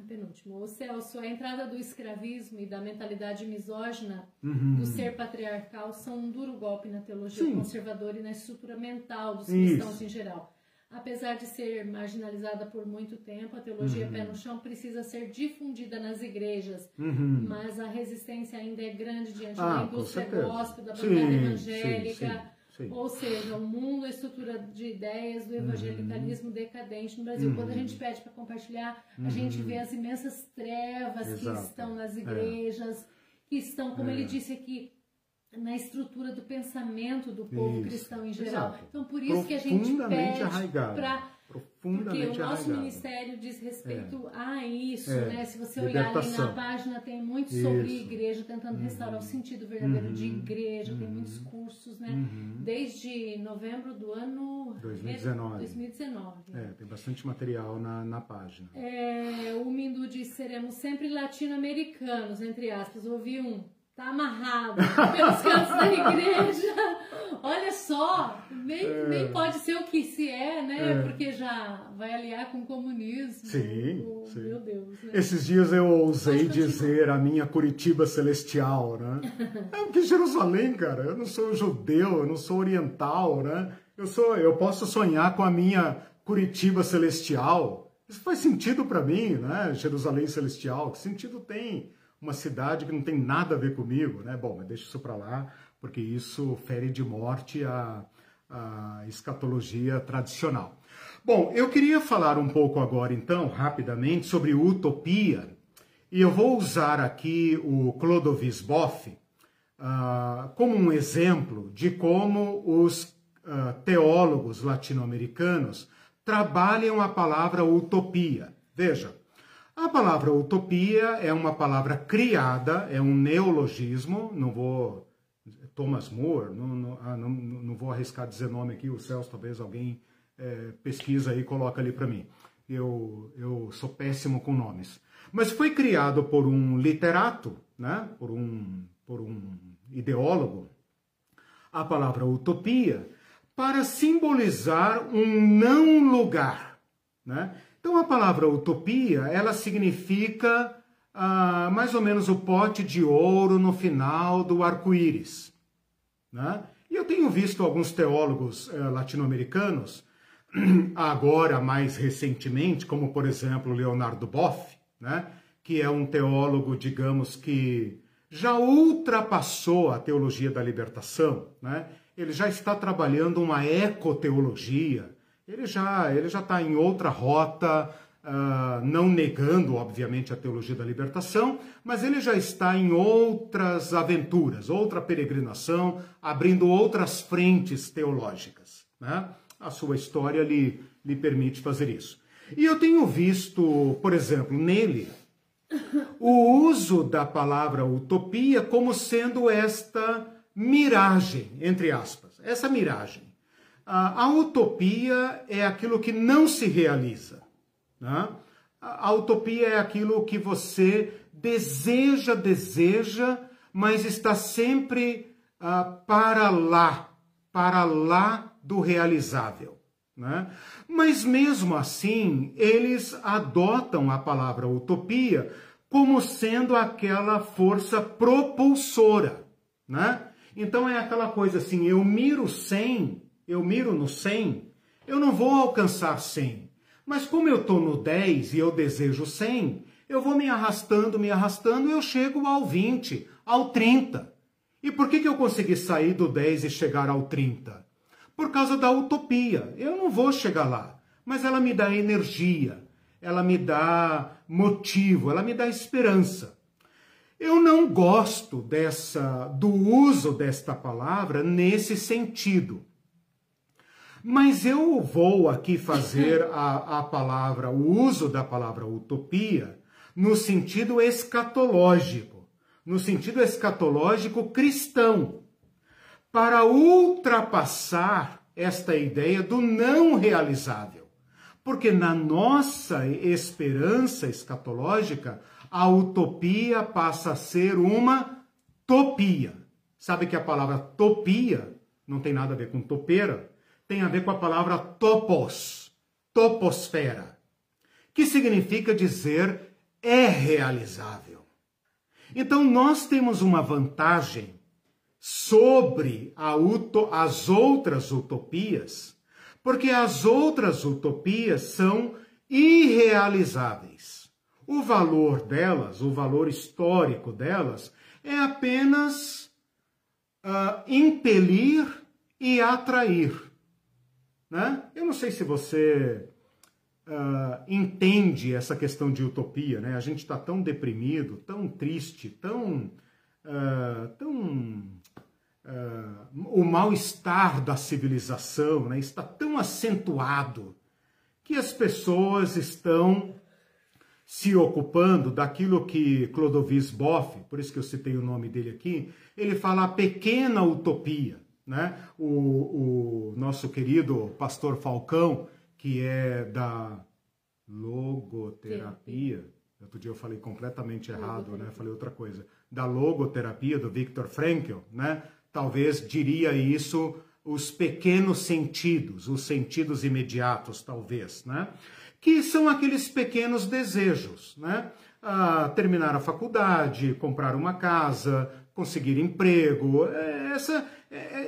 penúltimo, o Celso, a entrada do escravismo e da mentalidade misógina uhum. do ser patriarcal são um duro golpe na teologia Sim. conservadora e na estrutura mental dos cristãos Isso. em geral. Apesar de ser marginalizada por muito tempo, a teologia uhum. pé no chão precisa ser difundida nas igrejas, uhum. mas a resistência ainda é grande diante ah, da indústria gospel, da bancada evangélica. Sim, sim Sim. Ou seja, o mundo, a estrutura de ideias do evangelicalismo uhum. decadente no Brasil. Uhum. Quando a gente pede para compartilhar, uhum. a gente vê as imensas trevas Exato. que estão nas é. igrejas, é. que estão, como é. ele disse aqui, na estrutura do pensamento do povo isso. cristão em geral. Exato. Então, por isso que a gente pede para profundamente Porque o nosso arraigado. ministério diz respeito é. a isso, é. né? Se você olhar ali na página, tem muito sobre isso. igreja, tentando uhum. restaurar o sentido verdadeiro uhum. de igreja, uhum. tem muitos cursos, né? Uhum. Desde novembro do ano 2019. 2019. É, tem bastante material na, na página. É, o Mindu diz, seremos sempre latino-americanos, entre aspas. Ouvi um Tá amarrado pelos cantos da igreja. Olha só, nem, é. nem pode ser o que se é, né? É. Porque já vai aliar com o comunismo. Sim, o, sim. Meu Deus. Né? Esses dias eu ousei dizer a minha Curitiba celestial, né? é que Jerusalém, cara, eu não sou judeu, eu não sou oriental, né? Eu sou, eu posso sonhar com a minha Curitiba celestial. Isso faz sentido para mim, né? Jerusalém celestial. Que sentido tem? Uma cidade que não tem nada a ver comigo, né? Bom, mas deixa isso para lá, porque isso fere de morte a, a escatologia tradicional. Bom, eu queria falar um pouco agora, então, rapidamente, sobre utopia, e eu vou usar aqui o Clodovis Boff uh, como um exemplo de como os uh, teólogos latino-americanos trabalham a palavra utopia. Veja, a palavra utopia é uma palavra criada, é um neologismo, não vou. Thomas More, não, não, ah, não, não vou arriscar dizer nome aqui, o Celso, talvez alguém é, pesquisa e coloca ali para mim. Eu, eu sou péssimo com nomes. Mas foi criado por um literato, né? por, um, por um ideólogo, a palavra utopia, para simbolizar um não lugar. Né? Então a palavra utopia, ela significa ah, mais ou menos o pote de ouro no final do arco-íris. Né? E eu tenho visto alguns teólogos eh, latino-americanos, agora mais recentemente, como por exemplo Leonardo Boff, né? que é um teólogo, digamos que já ultrapassou a teologia da libertação, né? ele já está trabalhando uma ecoteologia, ele já ele já está em outra rota, uh, não negando, obviamente, a teologia da libertação, mas ele já está em outras aventuras, outra peregrinação, abrindo outras frentes teológicas. Né? A sua história lhe, lhe permite fazer isso. E eu tenho visto, por exemplo, nele, o uso da palavra utopia como sendo esta miragem, entre aspas, essa miragem. A, a utopia é aquilo que não se realiza. Né? A, a utopia é aquilo que você deseja, deseja, mas está sempre uh, para lá, para lá do realizável. Né? Mas mesmo assim, eles adotam a palavra utopia como sendo aquela força propulsora. Né? Então é aquela coisa assim: eu miro 100, eu miro no 100, eu não vou alcançar 100. Mas como eu estou no 10 e eu desejo 100, eu vou me arrastando, me arrastando eu chego ao 20, ao 30. E por que, que eu consegui sair do 10 e chegar ao 30? por causa da utopia. Eu não vou chegar lá, mas ela me dá energia, ela me dá motivo, ela me dá esperança. Eu não gosto dessa do uso desta palavra nesse sentido. Mas eu vou aqui fazer a, a palavra, o uso da palavra utopia, no sentido escatológico, no sentido escatológico cristão para ultrapassar esta ideia do não realizável. Porque na nossa esperança escatológica, a utopia passa a ser uma topia. Sabe que a palavra topia não tem nada a ver com topeira, tem a ver com a palavra topos, toposfera, que significa dizer é realizável. Então nós temos uma vantagem sobre as outras utopias, porque as outras utopias são irrealizáveis. O valor delas, o valor histórico delas, é apenas uh, impelir e atrair. Né? Eu não sei se você uh, entende essa questão de utopia. Né? A gente está tão deprimido, tão triste, tão, uh, tão uh, o mal-estar da civilização né, está tão acentuado que as pessoas estão se ocupando daquilo que Clodovis Boff, por isso que eu citei o nome dele aqui, ele fala a pequena utopia. Né? O, o nosso querido pastor Falcão, que é da logoterapia, outro dia eu falei completamente errado, né? falei outra coisa, da logoterapia do Viktor Frankl, né? talvez diria isso os pequenos sentidos, os sentidos imediatos, talvez, né? Que são aqueles pequenos desejos, né? Ah, terminar a faculdade, comprar uma casa, conseguir emprego, é, essa,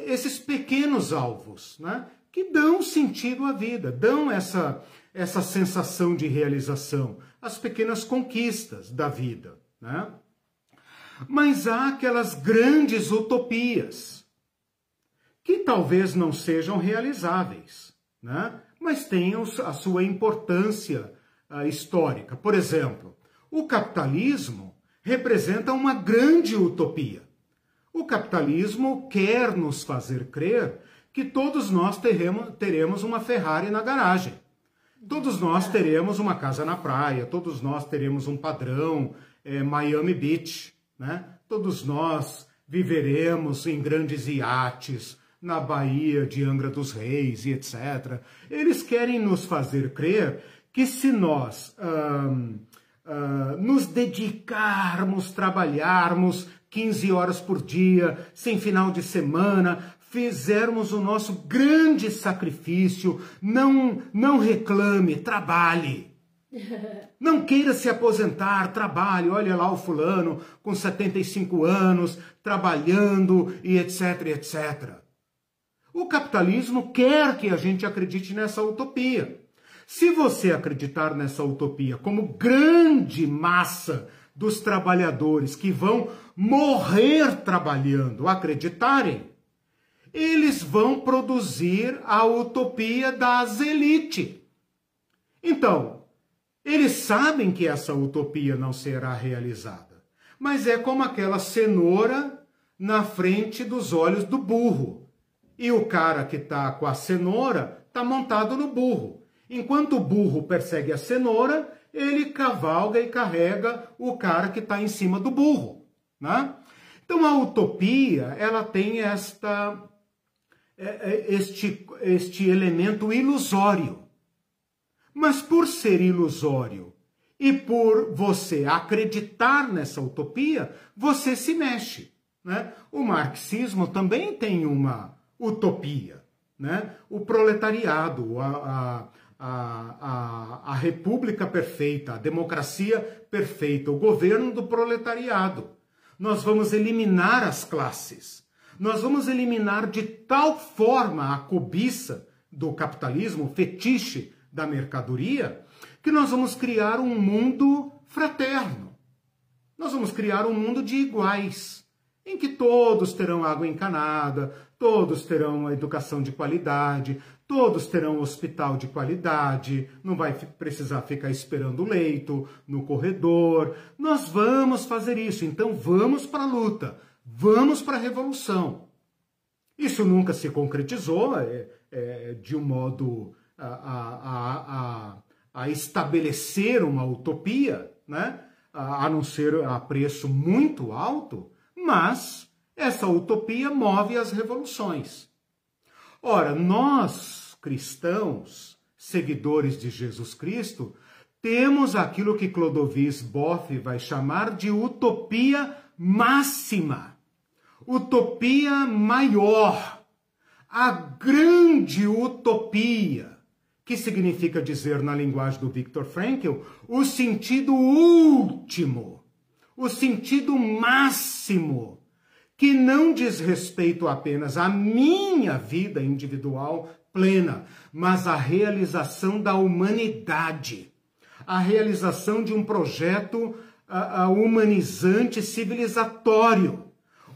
esses pequenos alvos, né? Que dão sentido à vida, dão essa, essa sensação de realização, as pequenas conquistas da vida, né? Mas há aquelas grandes utopias que talvez não sejam realizáveis, né? mas tenham a sua importância uh, histórica. Por exemplo, o capitalismo representa uma grande utopia. O capitalismo quer nos fazer crer que todos nós teremos, uma Ferrari na garagem. Todos nós teremos uma casa na praia, todos nós teremos um padrão é, Miami Beach. Né? Todos nós viveremos em grandes iates, na Baía de Angra dos Reis e etc. Eles querem nos fazer crer que se nós uh, nos dedicarmos, trabalharmos 15 horas por dia, sem final de semana, fizermos o nosso grande sacrifício, não, não reclame, trabalhe. Não queira se aposentar, trabalhe, olha lá o fulano com 75 anos, trabalhando e etc, etc. O capitalismo quer que a gente acredite nessa utopia. Se você acreditar nessa utopia como grande massa dos trabalhadores que vão morrer trabalhando acreditarem, eles vão produzir a utopia das elites. Então, eles sabem que essa utopia não será realizada, mas é como aquela cenoura na frente dos olhos do burro. E o cara que está com a cenoura está montado no burro. Enquanto o burro persegue a cenoura, ele cavalga e carrega o cara que está em cima do burro. Né? Então a utopia ela tem esta, é, é, este, este elemento ilusório. Mas por ser ilusório e por você acreditar nessa utopia, você se mexe. Né? O marxismo também tem uma utopia. Né? O proletariado, a, a, a, a república perfeita, a democracia perfeita, o governo do proletariado. Nós vamos eliminar as classes. Nós vamos eliminar de tal forma a cobiça do capitalismo, o fetiche da mercadoria, que nós vamos criar um mundo fraterno. Nós vamos criar um mundo de iguais, em que todos terão água encanada, todos terão educação de qualidade, todos terão hospital de qualidade, não vai precisar ficar esperando leito no corredor. Nós vamos fazer isso, então vamos para a luta, vamos para a revolução. Isso nunca se concretizou é, é, de um modo a, a, a, a estabelecer uma utopia, né? a não ser a preço muito alto, mas essa utopia move as revoluções. Ora, nós, cristãos, seguidores de Jesus Cristo, temos aquilo que Clodovis Boff vai chamar de utopia máxima, utopia maior, a grande utopia, que significa dizer, na linguagem do Viktor Frankl, o sentido último, o sentido máximo, que não diz respeito apenas à minha vida individual plena, mas à realização da humanidade, a realização de um projeto humanizante civilizatório,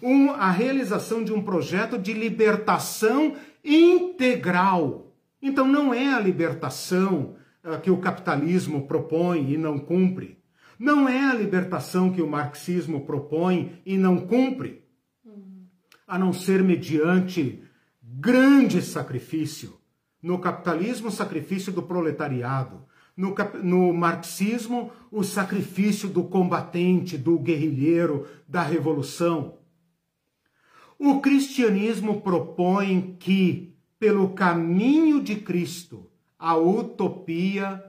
um, a realização de um projeto de libertação integral então não é a libertação uh, que o capitalismo propõe e não cumpre. Não é a libertação que o marxismo propõe e não cumpre. A não ser mediante grande sacrifício. No capitalismo, o sacrifício do proletariado. No, no, marxismo, o sacrifício do combatente, do guerrilheiro, da revolução. O cristianismo propõe que pelo caminho de Cristo, a utopia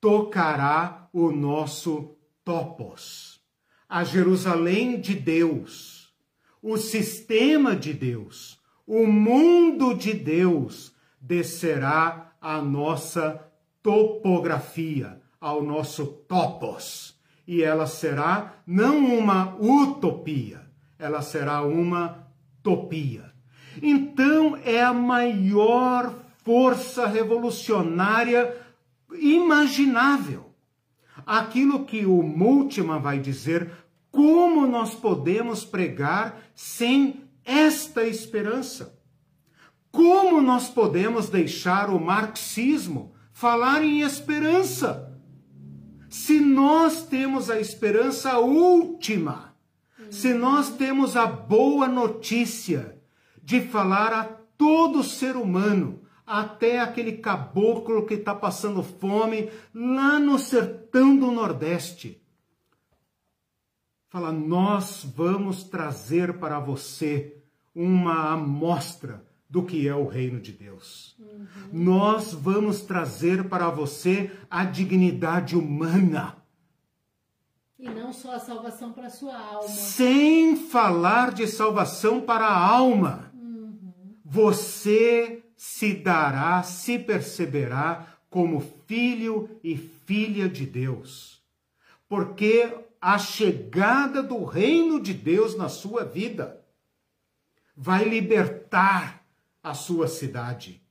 tocará o nosso topos. A Jerusalém de Deus, o sistema de Deus, o mundo de Deus descerá à nossa topografia, ao nosso topos. E ela será não uma utopia, ela será uma topia. Então é a maior força revolucionária imaginável. Aquilo que o Multima vai dizer, como nós podemos pregar sem esta esperança? Como nós podemos deixar o marxismo falar em esperança? Se nós temos a esperança última, se nós temos a boa notícia de falar a todo ser humano, até aquele caboclo que está passando fome lá no sertão do Nordeste. Fala, nós vamos trazer para você uma amostra do que é o reino de Deus. Uhum. Nós vamos trazer para você a dignidade humana. E não só a salvação para a sua alma. Sem falar de salvação para a alma você se dará, se perceberá como filho e filha de Deus. Porque a chegada do reino de Deus na sua vida vai libertar a sua cidade.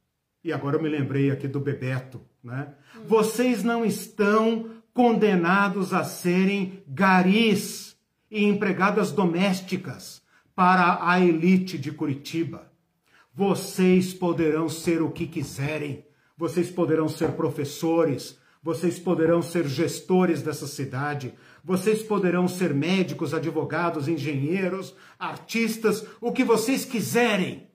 E agora eu me lembrei aqui do Bebeto, né? Vocês não estão condenados a serem garis e empregadas domésticas para a elite de Curitiba. Vocês poderão ser o que quiserem. Vocês poderão ser professores, vocês poderão ser gestores dessa cidade, vocês poderão ser médicos, advogados, engenheiros, artistas, o que vocês quiserem.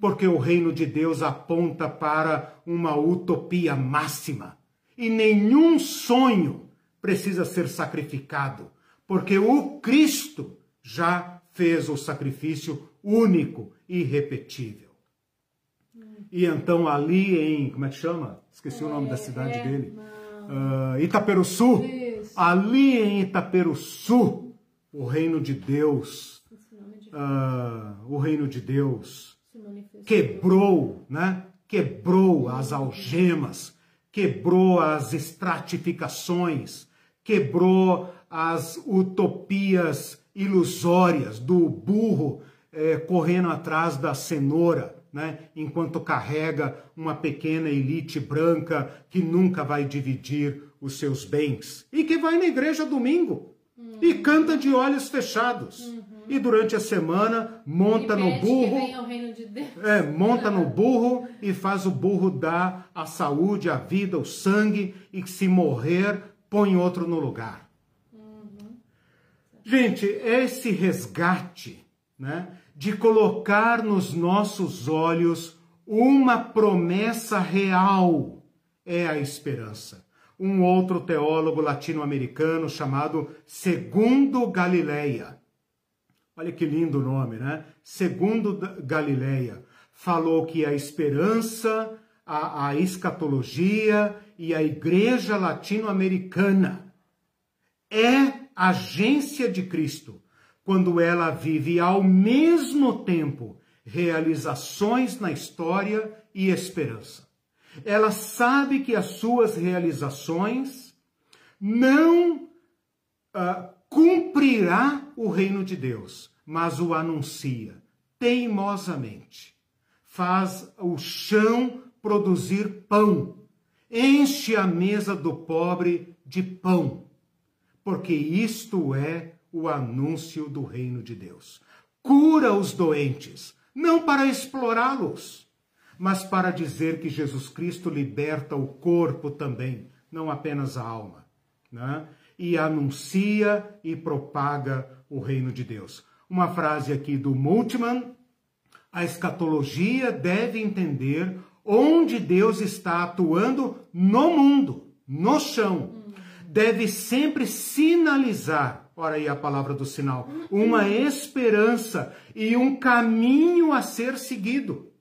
Porque o reino de Deus aponta para uma utopia máxima. E nenhum sonho precisa ser sacrificado, porque o Cristo já fez o sacrifício único e irrepetível. E então ali em, como é que chama? Esqueci é, o nome da cidade é, dele. Uh, Itaperuçu. Isso. Ali em Itaperuçu, o reino de Deus, uh, o reino de Deus quebrou, né? Quebrou as algemas, quebrou as estratificações, quebrou as utopias ilusórias do burro eh, correndo atrás da cenoura né, enquanto carrega uma pequena elite branca que nunca vai dividir os seus bens e que vai na igreja domingo uhum. e canta de olhos fechados. Uhum. E durante a semana monta no burro, de é, monta no burro e faz o burro dar a saúde, a vida, o sangue e se morrer põe outro no lugar. Uhum. Gente, esse resgate, né? De colocar nos nossos olhos uma promessa real é a esperança. Um outro teólogo latino-americano chamado Segundo Galileia. Olha que lindo nome, né? Segundo Galileia falou que a esperança, a, a escatologia e a igreja latino-americana é agência de Cristo quando ela vive ao mesmo tempo realizações na história e esperança. Ela sabe que as suas realizações não uh, cumprirá o reino de Deus, mas o anuncia teimosamente. Faz o chão produzir pão, enche a mesa do pobre de pão, porque isto é o anúncio do reino de Deus. Cura os doentes, não para explorá-los, mas para dizer que Jesus Cristo liberta o corpo também, não apenas a alma, né? e anuncia e propaga o reino de Deus. Uma frase aqui do Multman: a escatologia deve entender onde Deus está atuando no mundo, no chão. Deve sempre sinalizar Ora aí a palavra do sinal. Uma esperança e um caminho a ser seguido.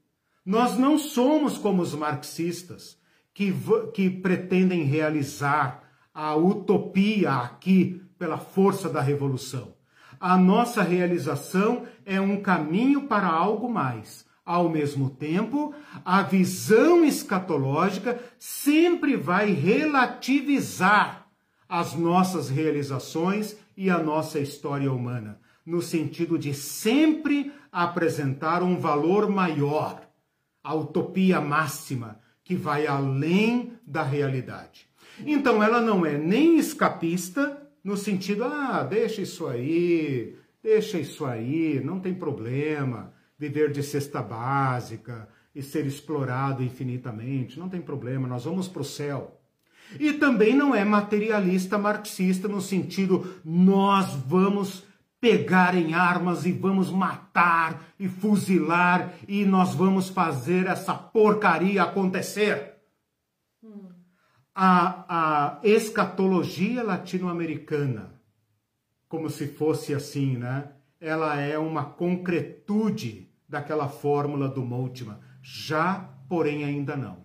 Nós não somos como os marxistas que, que pretendem realizar a utopia aqui pela força da revolução. A nossa realização é um caminho para algo mais. Ao mesmo tempo, a visão escatológica sempre vai relativizar as nossas realizações e a nossa história humana, no sentido de sempre apresentar um valor maior, a utopia máxima, que vai além da realidade. Então ela não é nem escapista, no sentido, ah, deixa isso aí, deixa isso aí, não tem problema, viver de cesta básica e ser explorado infinitamente, não tem problema, nós vamos para o céu. E também não é materialista marxista no sentido nós vamos pegar em armas e vamos matar e fuzilar e nós vamos fazer essa porcaria acontecer. A, a escatologia latino-americana, como se fosse assim, né? Ela é uma concretude daquela fórmula do Moltmann. Já, porém, ainda não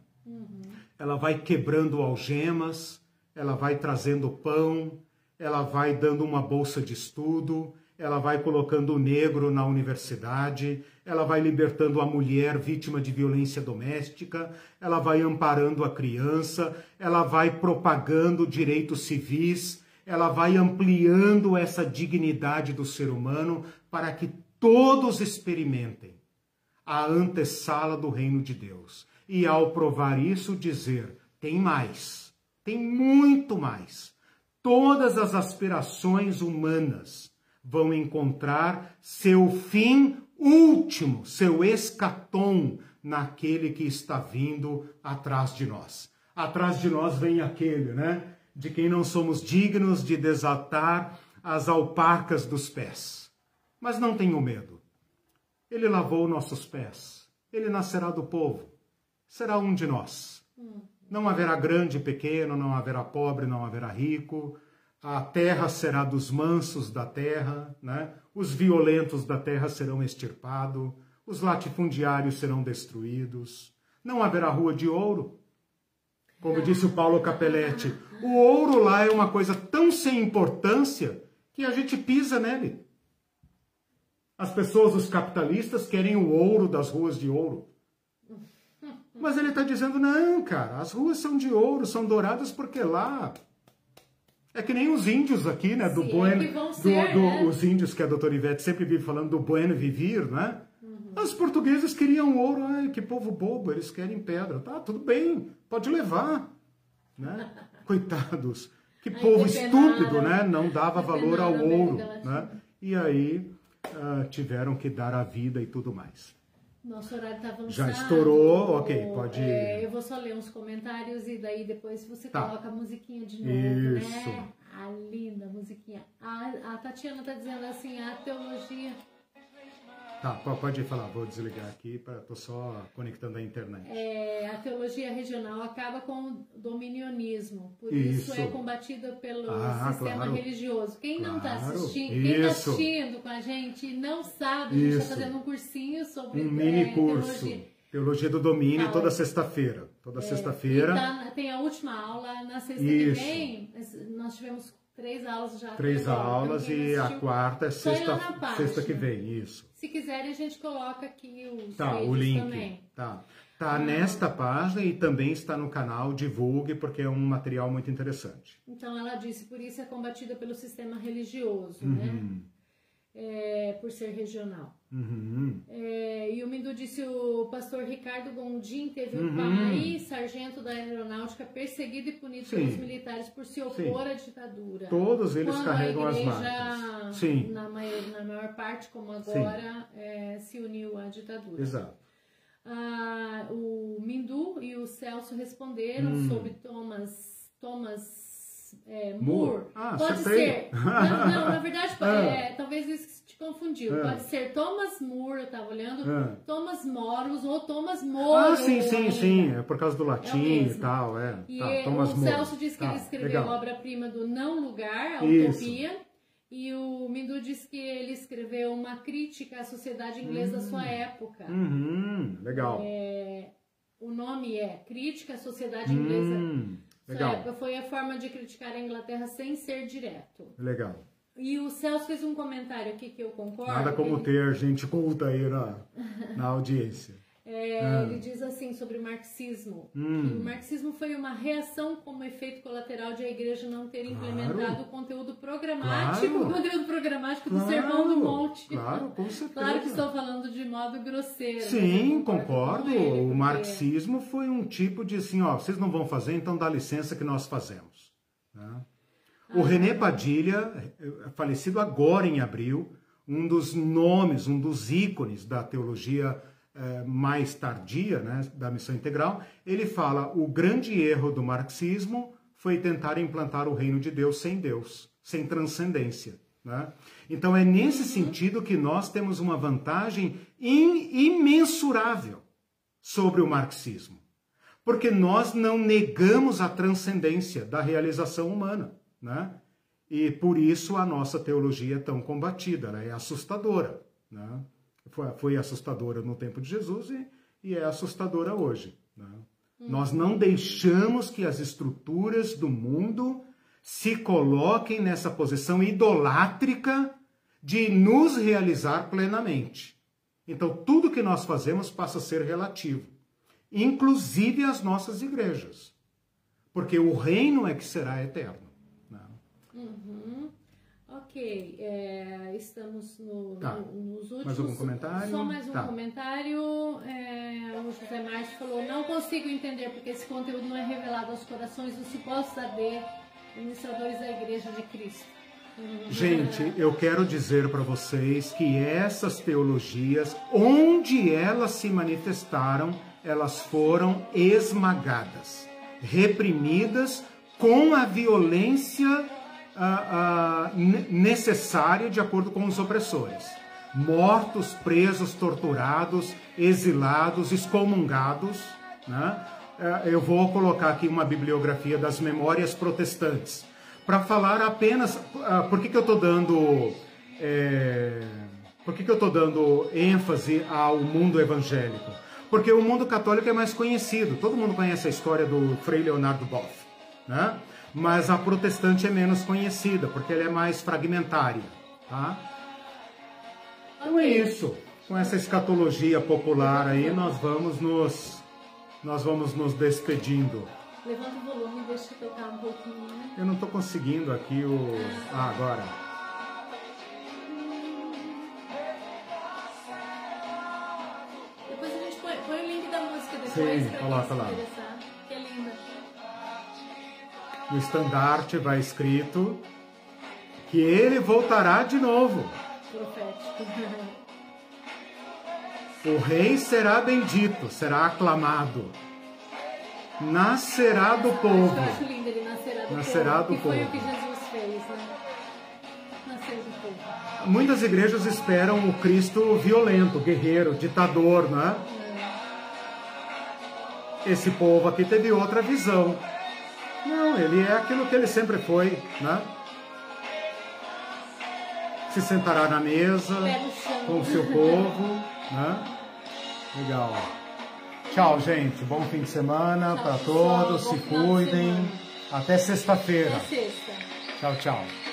ela vai quebrando algemas, ela vai trazendo pão, ela vai dando uma bolsa de estudo, ela vai colocando o negro na universidade, ela vai libertando a mulher vítima de violência doméstica, ela vai amparando a criança, ela vai propagando direitos civis, ela vai ampliando essa dignidade do ser humano para que todos experimentem a antessala do reino de Deus. E ao provar isso, dizer: tem mais, tem muito mais. Todas as aspirações humanas vão encontrar seu fim último, seu escatom naquele que está vindo atrás de nós. Atrás de nós vem aquele, né? De quem não somos dignos de desatar as alparcas dos pés. Mas não tenham medo. Ele lavou nossos pés. Ele nascerá do povo. Será um de nós. Não haverá grande e pequeno, não haverá pobre, não haverá rico. A terra será dos mansos da terra, né? Os violentos da terra serão extirpados, os latifundiários serão destruídos. Não haverá rua de ouro. Como disse o Paulo Capelletti, o ouro lá é uma coisa tão sem importância que a gente pisa nele. As pessoas, os capitalistas, querem o ouro das ruas de ouro. Mas ele está dizendo: não, cara, as ruas são de ouro, são douradas porque lá. É que nem os índios aqui, né? Do Sim, bueno. do, do- né? Os índios que a doutora Ivete sempre vive falando do bueno vivir, né? Os portugueses queriam ouro, ai, que povo bobo, eles querem pedra. Tá, tudo bem, pode levar. Né? Coitados. Que Ai, povo estúpido, penada. né? Não dava valor ao penada, ouro. Né? E aí ah, tiveram que dar a vida e tudo mais. Nosso horário tá avançado. Já estourou, ok, pode- É, eu vou só ler uns comentários e daí depois você Tá. coloca a musiquinha de novo, Isso. né? A linda musiquinha. A, a Tatiana tá dizendo assim, a teologia... Tá, po- pode falar, vou desligar aqui, pra, tô só conectando a internet. é, a teologia regional acaba com o dominionismo, por isso, Isso. é combatida pelo Ah, sistema claro. religioso. Quem não está Claro, assistindo, quem está isso. assistindo com a gente não sabe, a gente está fazendo um cursinho sobre Um é, mini curso. teologia. Teologia do Domínio, Tá, toda é. sexta-feira. Toda E sexta-feira, tá- tem a última aula na sexta Isso. que vem. Nós tivemos três aulas já. três aulas e a quarta é sexta, sexta que vem, isso. Se quiserem, a gente coloca aqui os Tá, o link. também. Tá. Tá nesta página e também está no canal, divulgue, porque é um material muito interessante. Então ela disse, por isso é combatida pelo sistema religioso, Uhum. né? É, por ser regional. Uhum. É, e o Mindu disse o pastor Ricardo Gondim teve Uhum. um pai, sargento da aeronáutica, perseguido e punido Sim. pelos militares por se opor Sim. à ditadura. Todos eles Quando carregam a as igreja, marcas. Sim, Na, maior, na maior parte, como agora, é, se uniu à ditadura. exato. Ah, o Mindu e o Celso responderam Hum. sobre Thomas, Thomas é, Moore. Moore. Ah, Pode ser. Não, não, na verdade, Ah. é, talvez isso confundiu. Ah. Pode ser Thomas Moore, eu estava olhando, Ah. Thomas Moros ou Thomas Moro. Ah, sim, sim, sim. É por causa do latim e mesmo. tal, é. E Tá, Thomas o More. Celso disse que Tá, ele escreveu a obra-prima do Não Lugar, a Isso. Utopia. E o Mindu disse que ele escreveu uma crítica à sociedade inglesa da sua época. Uhum, legal. É, o nome é Crítica à Sociedade Inglesa. Hum, Sua legal, época foi a forma de criticar a Inglaterra sem ser direto. legal. E o Celso fez um comentário aqui que eu concordo. Nada como ele, ter gente culta aí na, na audiência. é, Ah. ele diz assim sobre o marxismo. Hum. que o marxismo foi uma reação como efeito colateral de a igreja não ter implementado o conteúdo programático, Claro. o conteúdo programático do Claro, Sermão do Monte. Claro, com certeza. Claro que estou falando de modo grosseiro. Sim, concordo. ele, O porque- marxismo foi um tipo de assim, ó, vocês não vão fazer, então dá licença que nós fazemos. né? O René Padilha, eh, falecido agora em abril, um dos nomes, um dos ícones da teologia eh, mais tardia, né, da missão integral, ele fala o grande erro do marxismo foi tentar implantar o reino de Deus sem Deus, sem transcendência. né? Então é nesse sentido que nós temos uma vantagem im- imensurável sobre o marxismo. Porque nós não negamos a transcendência da realização humana, né? E por isso a nossa teologia é tão combatida, ela é assustadora, né? Foi, foi assustadora no tempo de Jesus e, e é assustadora hoje. né? Nós não deixamos que as estruturas do mundo se coloquem nessa posição idolátrica de nos realizar plenamente. Então, tudo que nós fazemos passa a ser relativo, inclusive as nossas igrejas, porque o reino é que será eterno. Uhum. Ok, é, estamos no, tá. no, nos últimos. Mais algum comentário? Só mais um tá. comentário. É, o José Márcio falou: não consigo entender porque esse conteúdo não é revelado aos corações dos supostos AD, administradores da Igreja de Cristo. Gente, eu quero dizer para vocês que essas teologias, onde elas se manifestaram, elas foram esmagadas, reprimidas com a violência ah, ah, necessária de acordo com os opressores. Mortos, presos, torturados, exilados, excomungados. Né? Eh, eu vou colocar aqui uma bibliografia das memórias protestantes para falar apenas. Uh, por que, que eu estou dando. É, por que, que eu estou dando ênfase ao mundo evangélico? Porque o mundo católico é mais conhecido. Todo mundo conhece a história do Frei Leonardo Boff, né? Mas a protestante é menos conhecida, porque ela é mais fragmentária, tá? Então é isso. Com essa escatologia popular aí, nós vamos nos nós vamos nos despedindo. Levanta o volume, deixa eu tocar um pouquinho. Eu não estou conseguindo aqui o. Ah, agora. Depois a gente põe, põe o link da música depois. Sim, coloca lá. Linda. No estandarte vai escrito que ele voltará de novo. Profético. O rei será bendito, será aclamado nascerá do povo. Eu acho lindo ele nascerá do nascerá povo. Do povo. foi o que Jesus fez, né? Nascer do povo. Muitas igrejas esperam o Cristo violento, guerreiro, ditador, né? É. Esse povo aqui teve outra visão. Não, ele é aquilo que ele sempre foi, né? Se sentará na mesa com o seu povo, né? Legal. Tchau, gente. Bom fim de semana para todos. Se cuidem. Até sexta-feira. Até sexta. Tchau, tchau.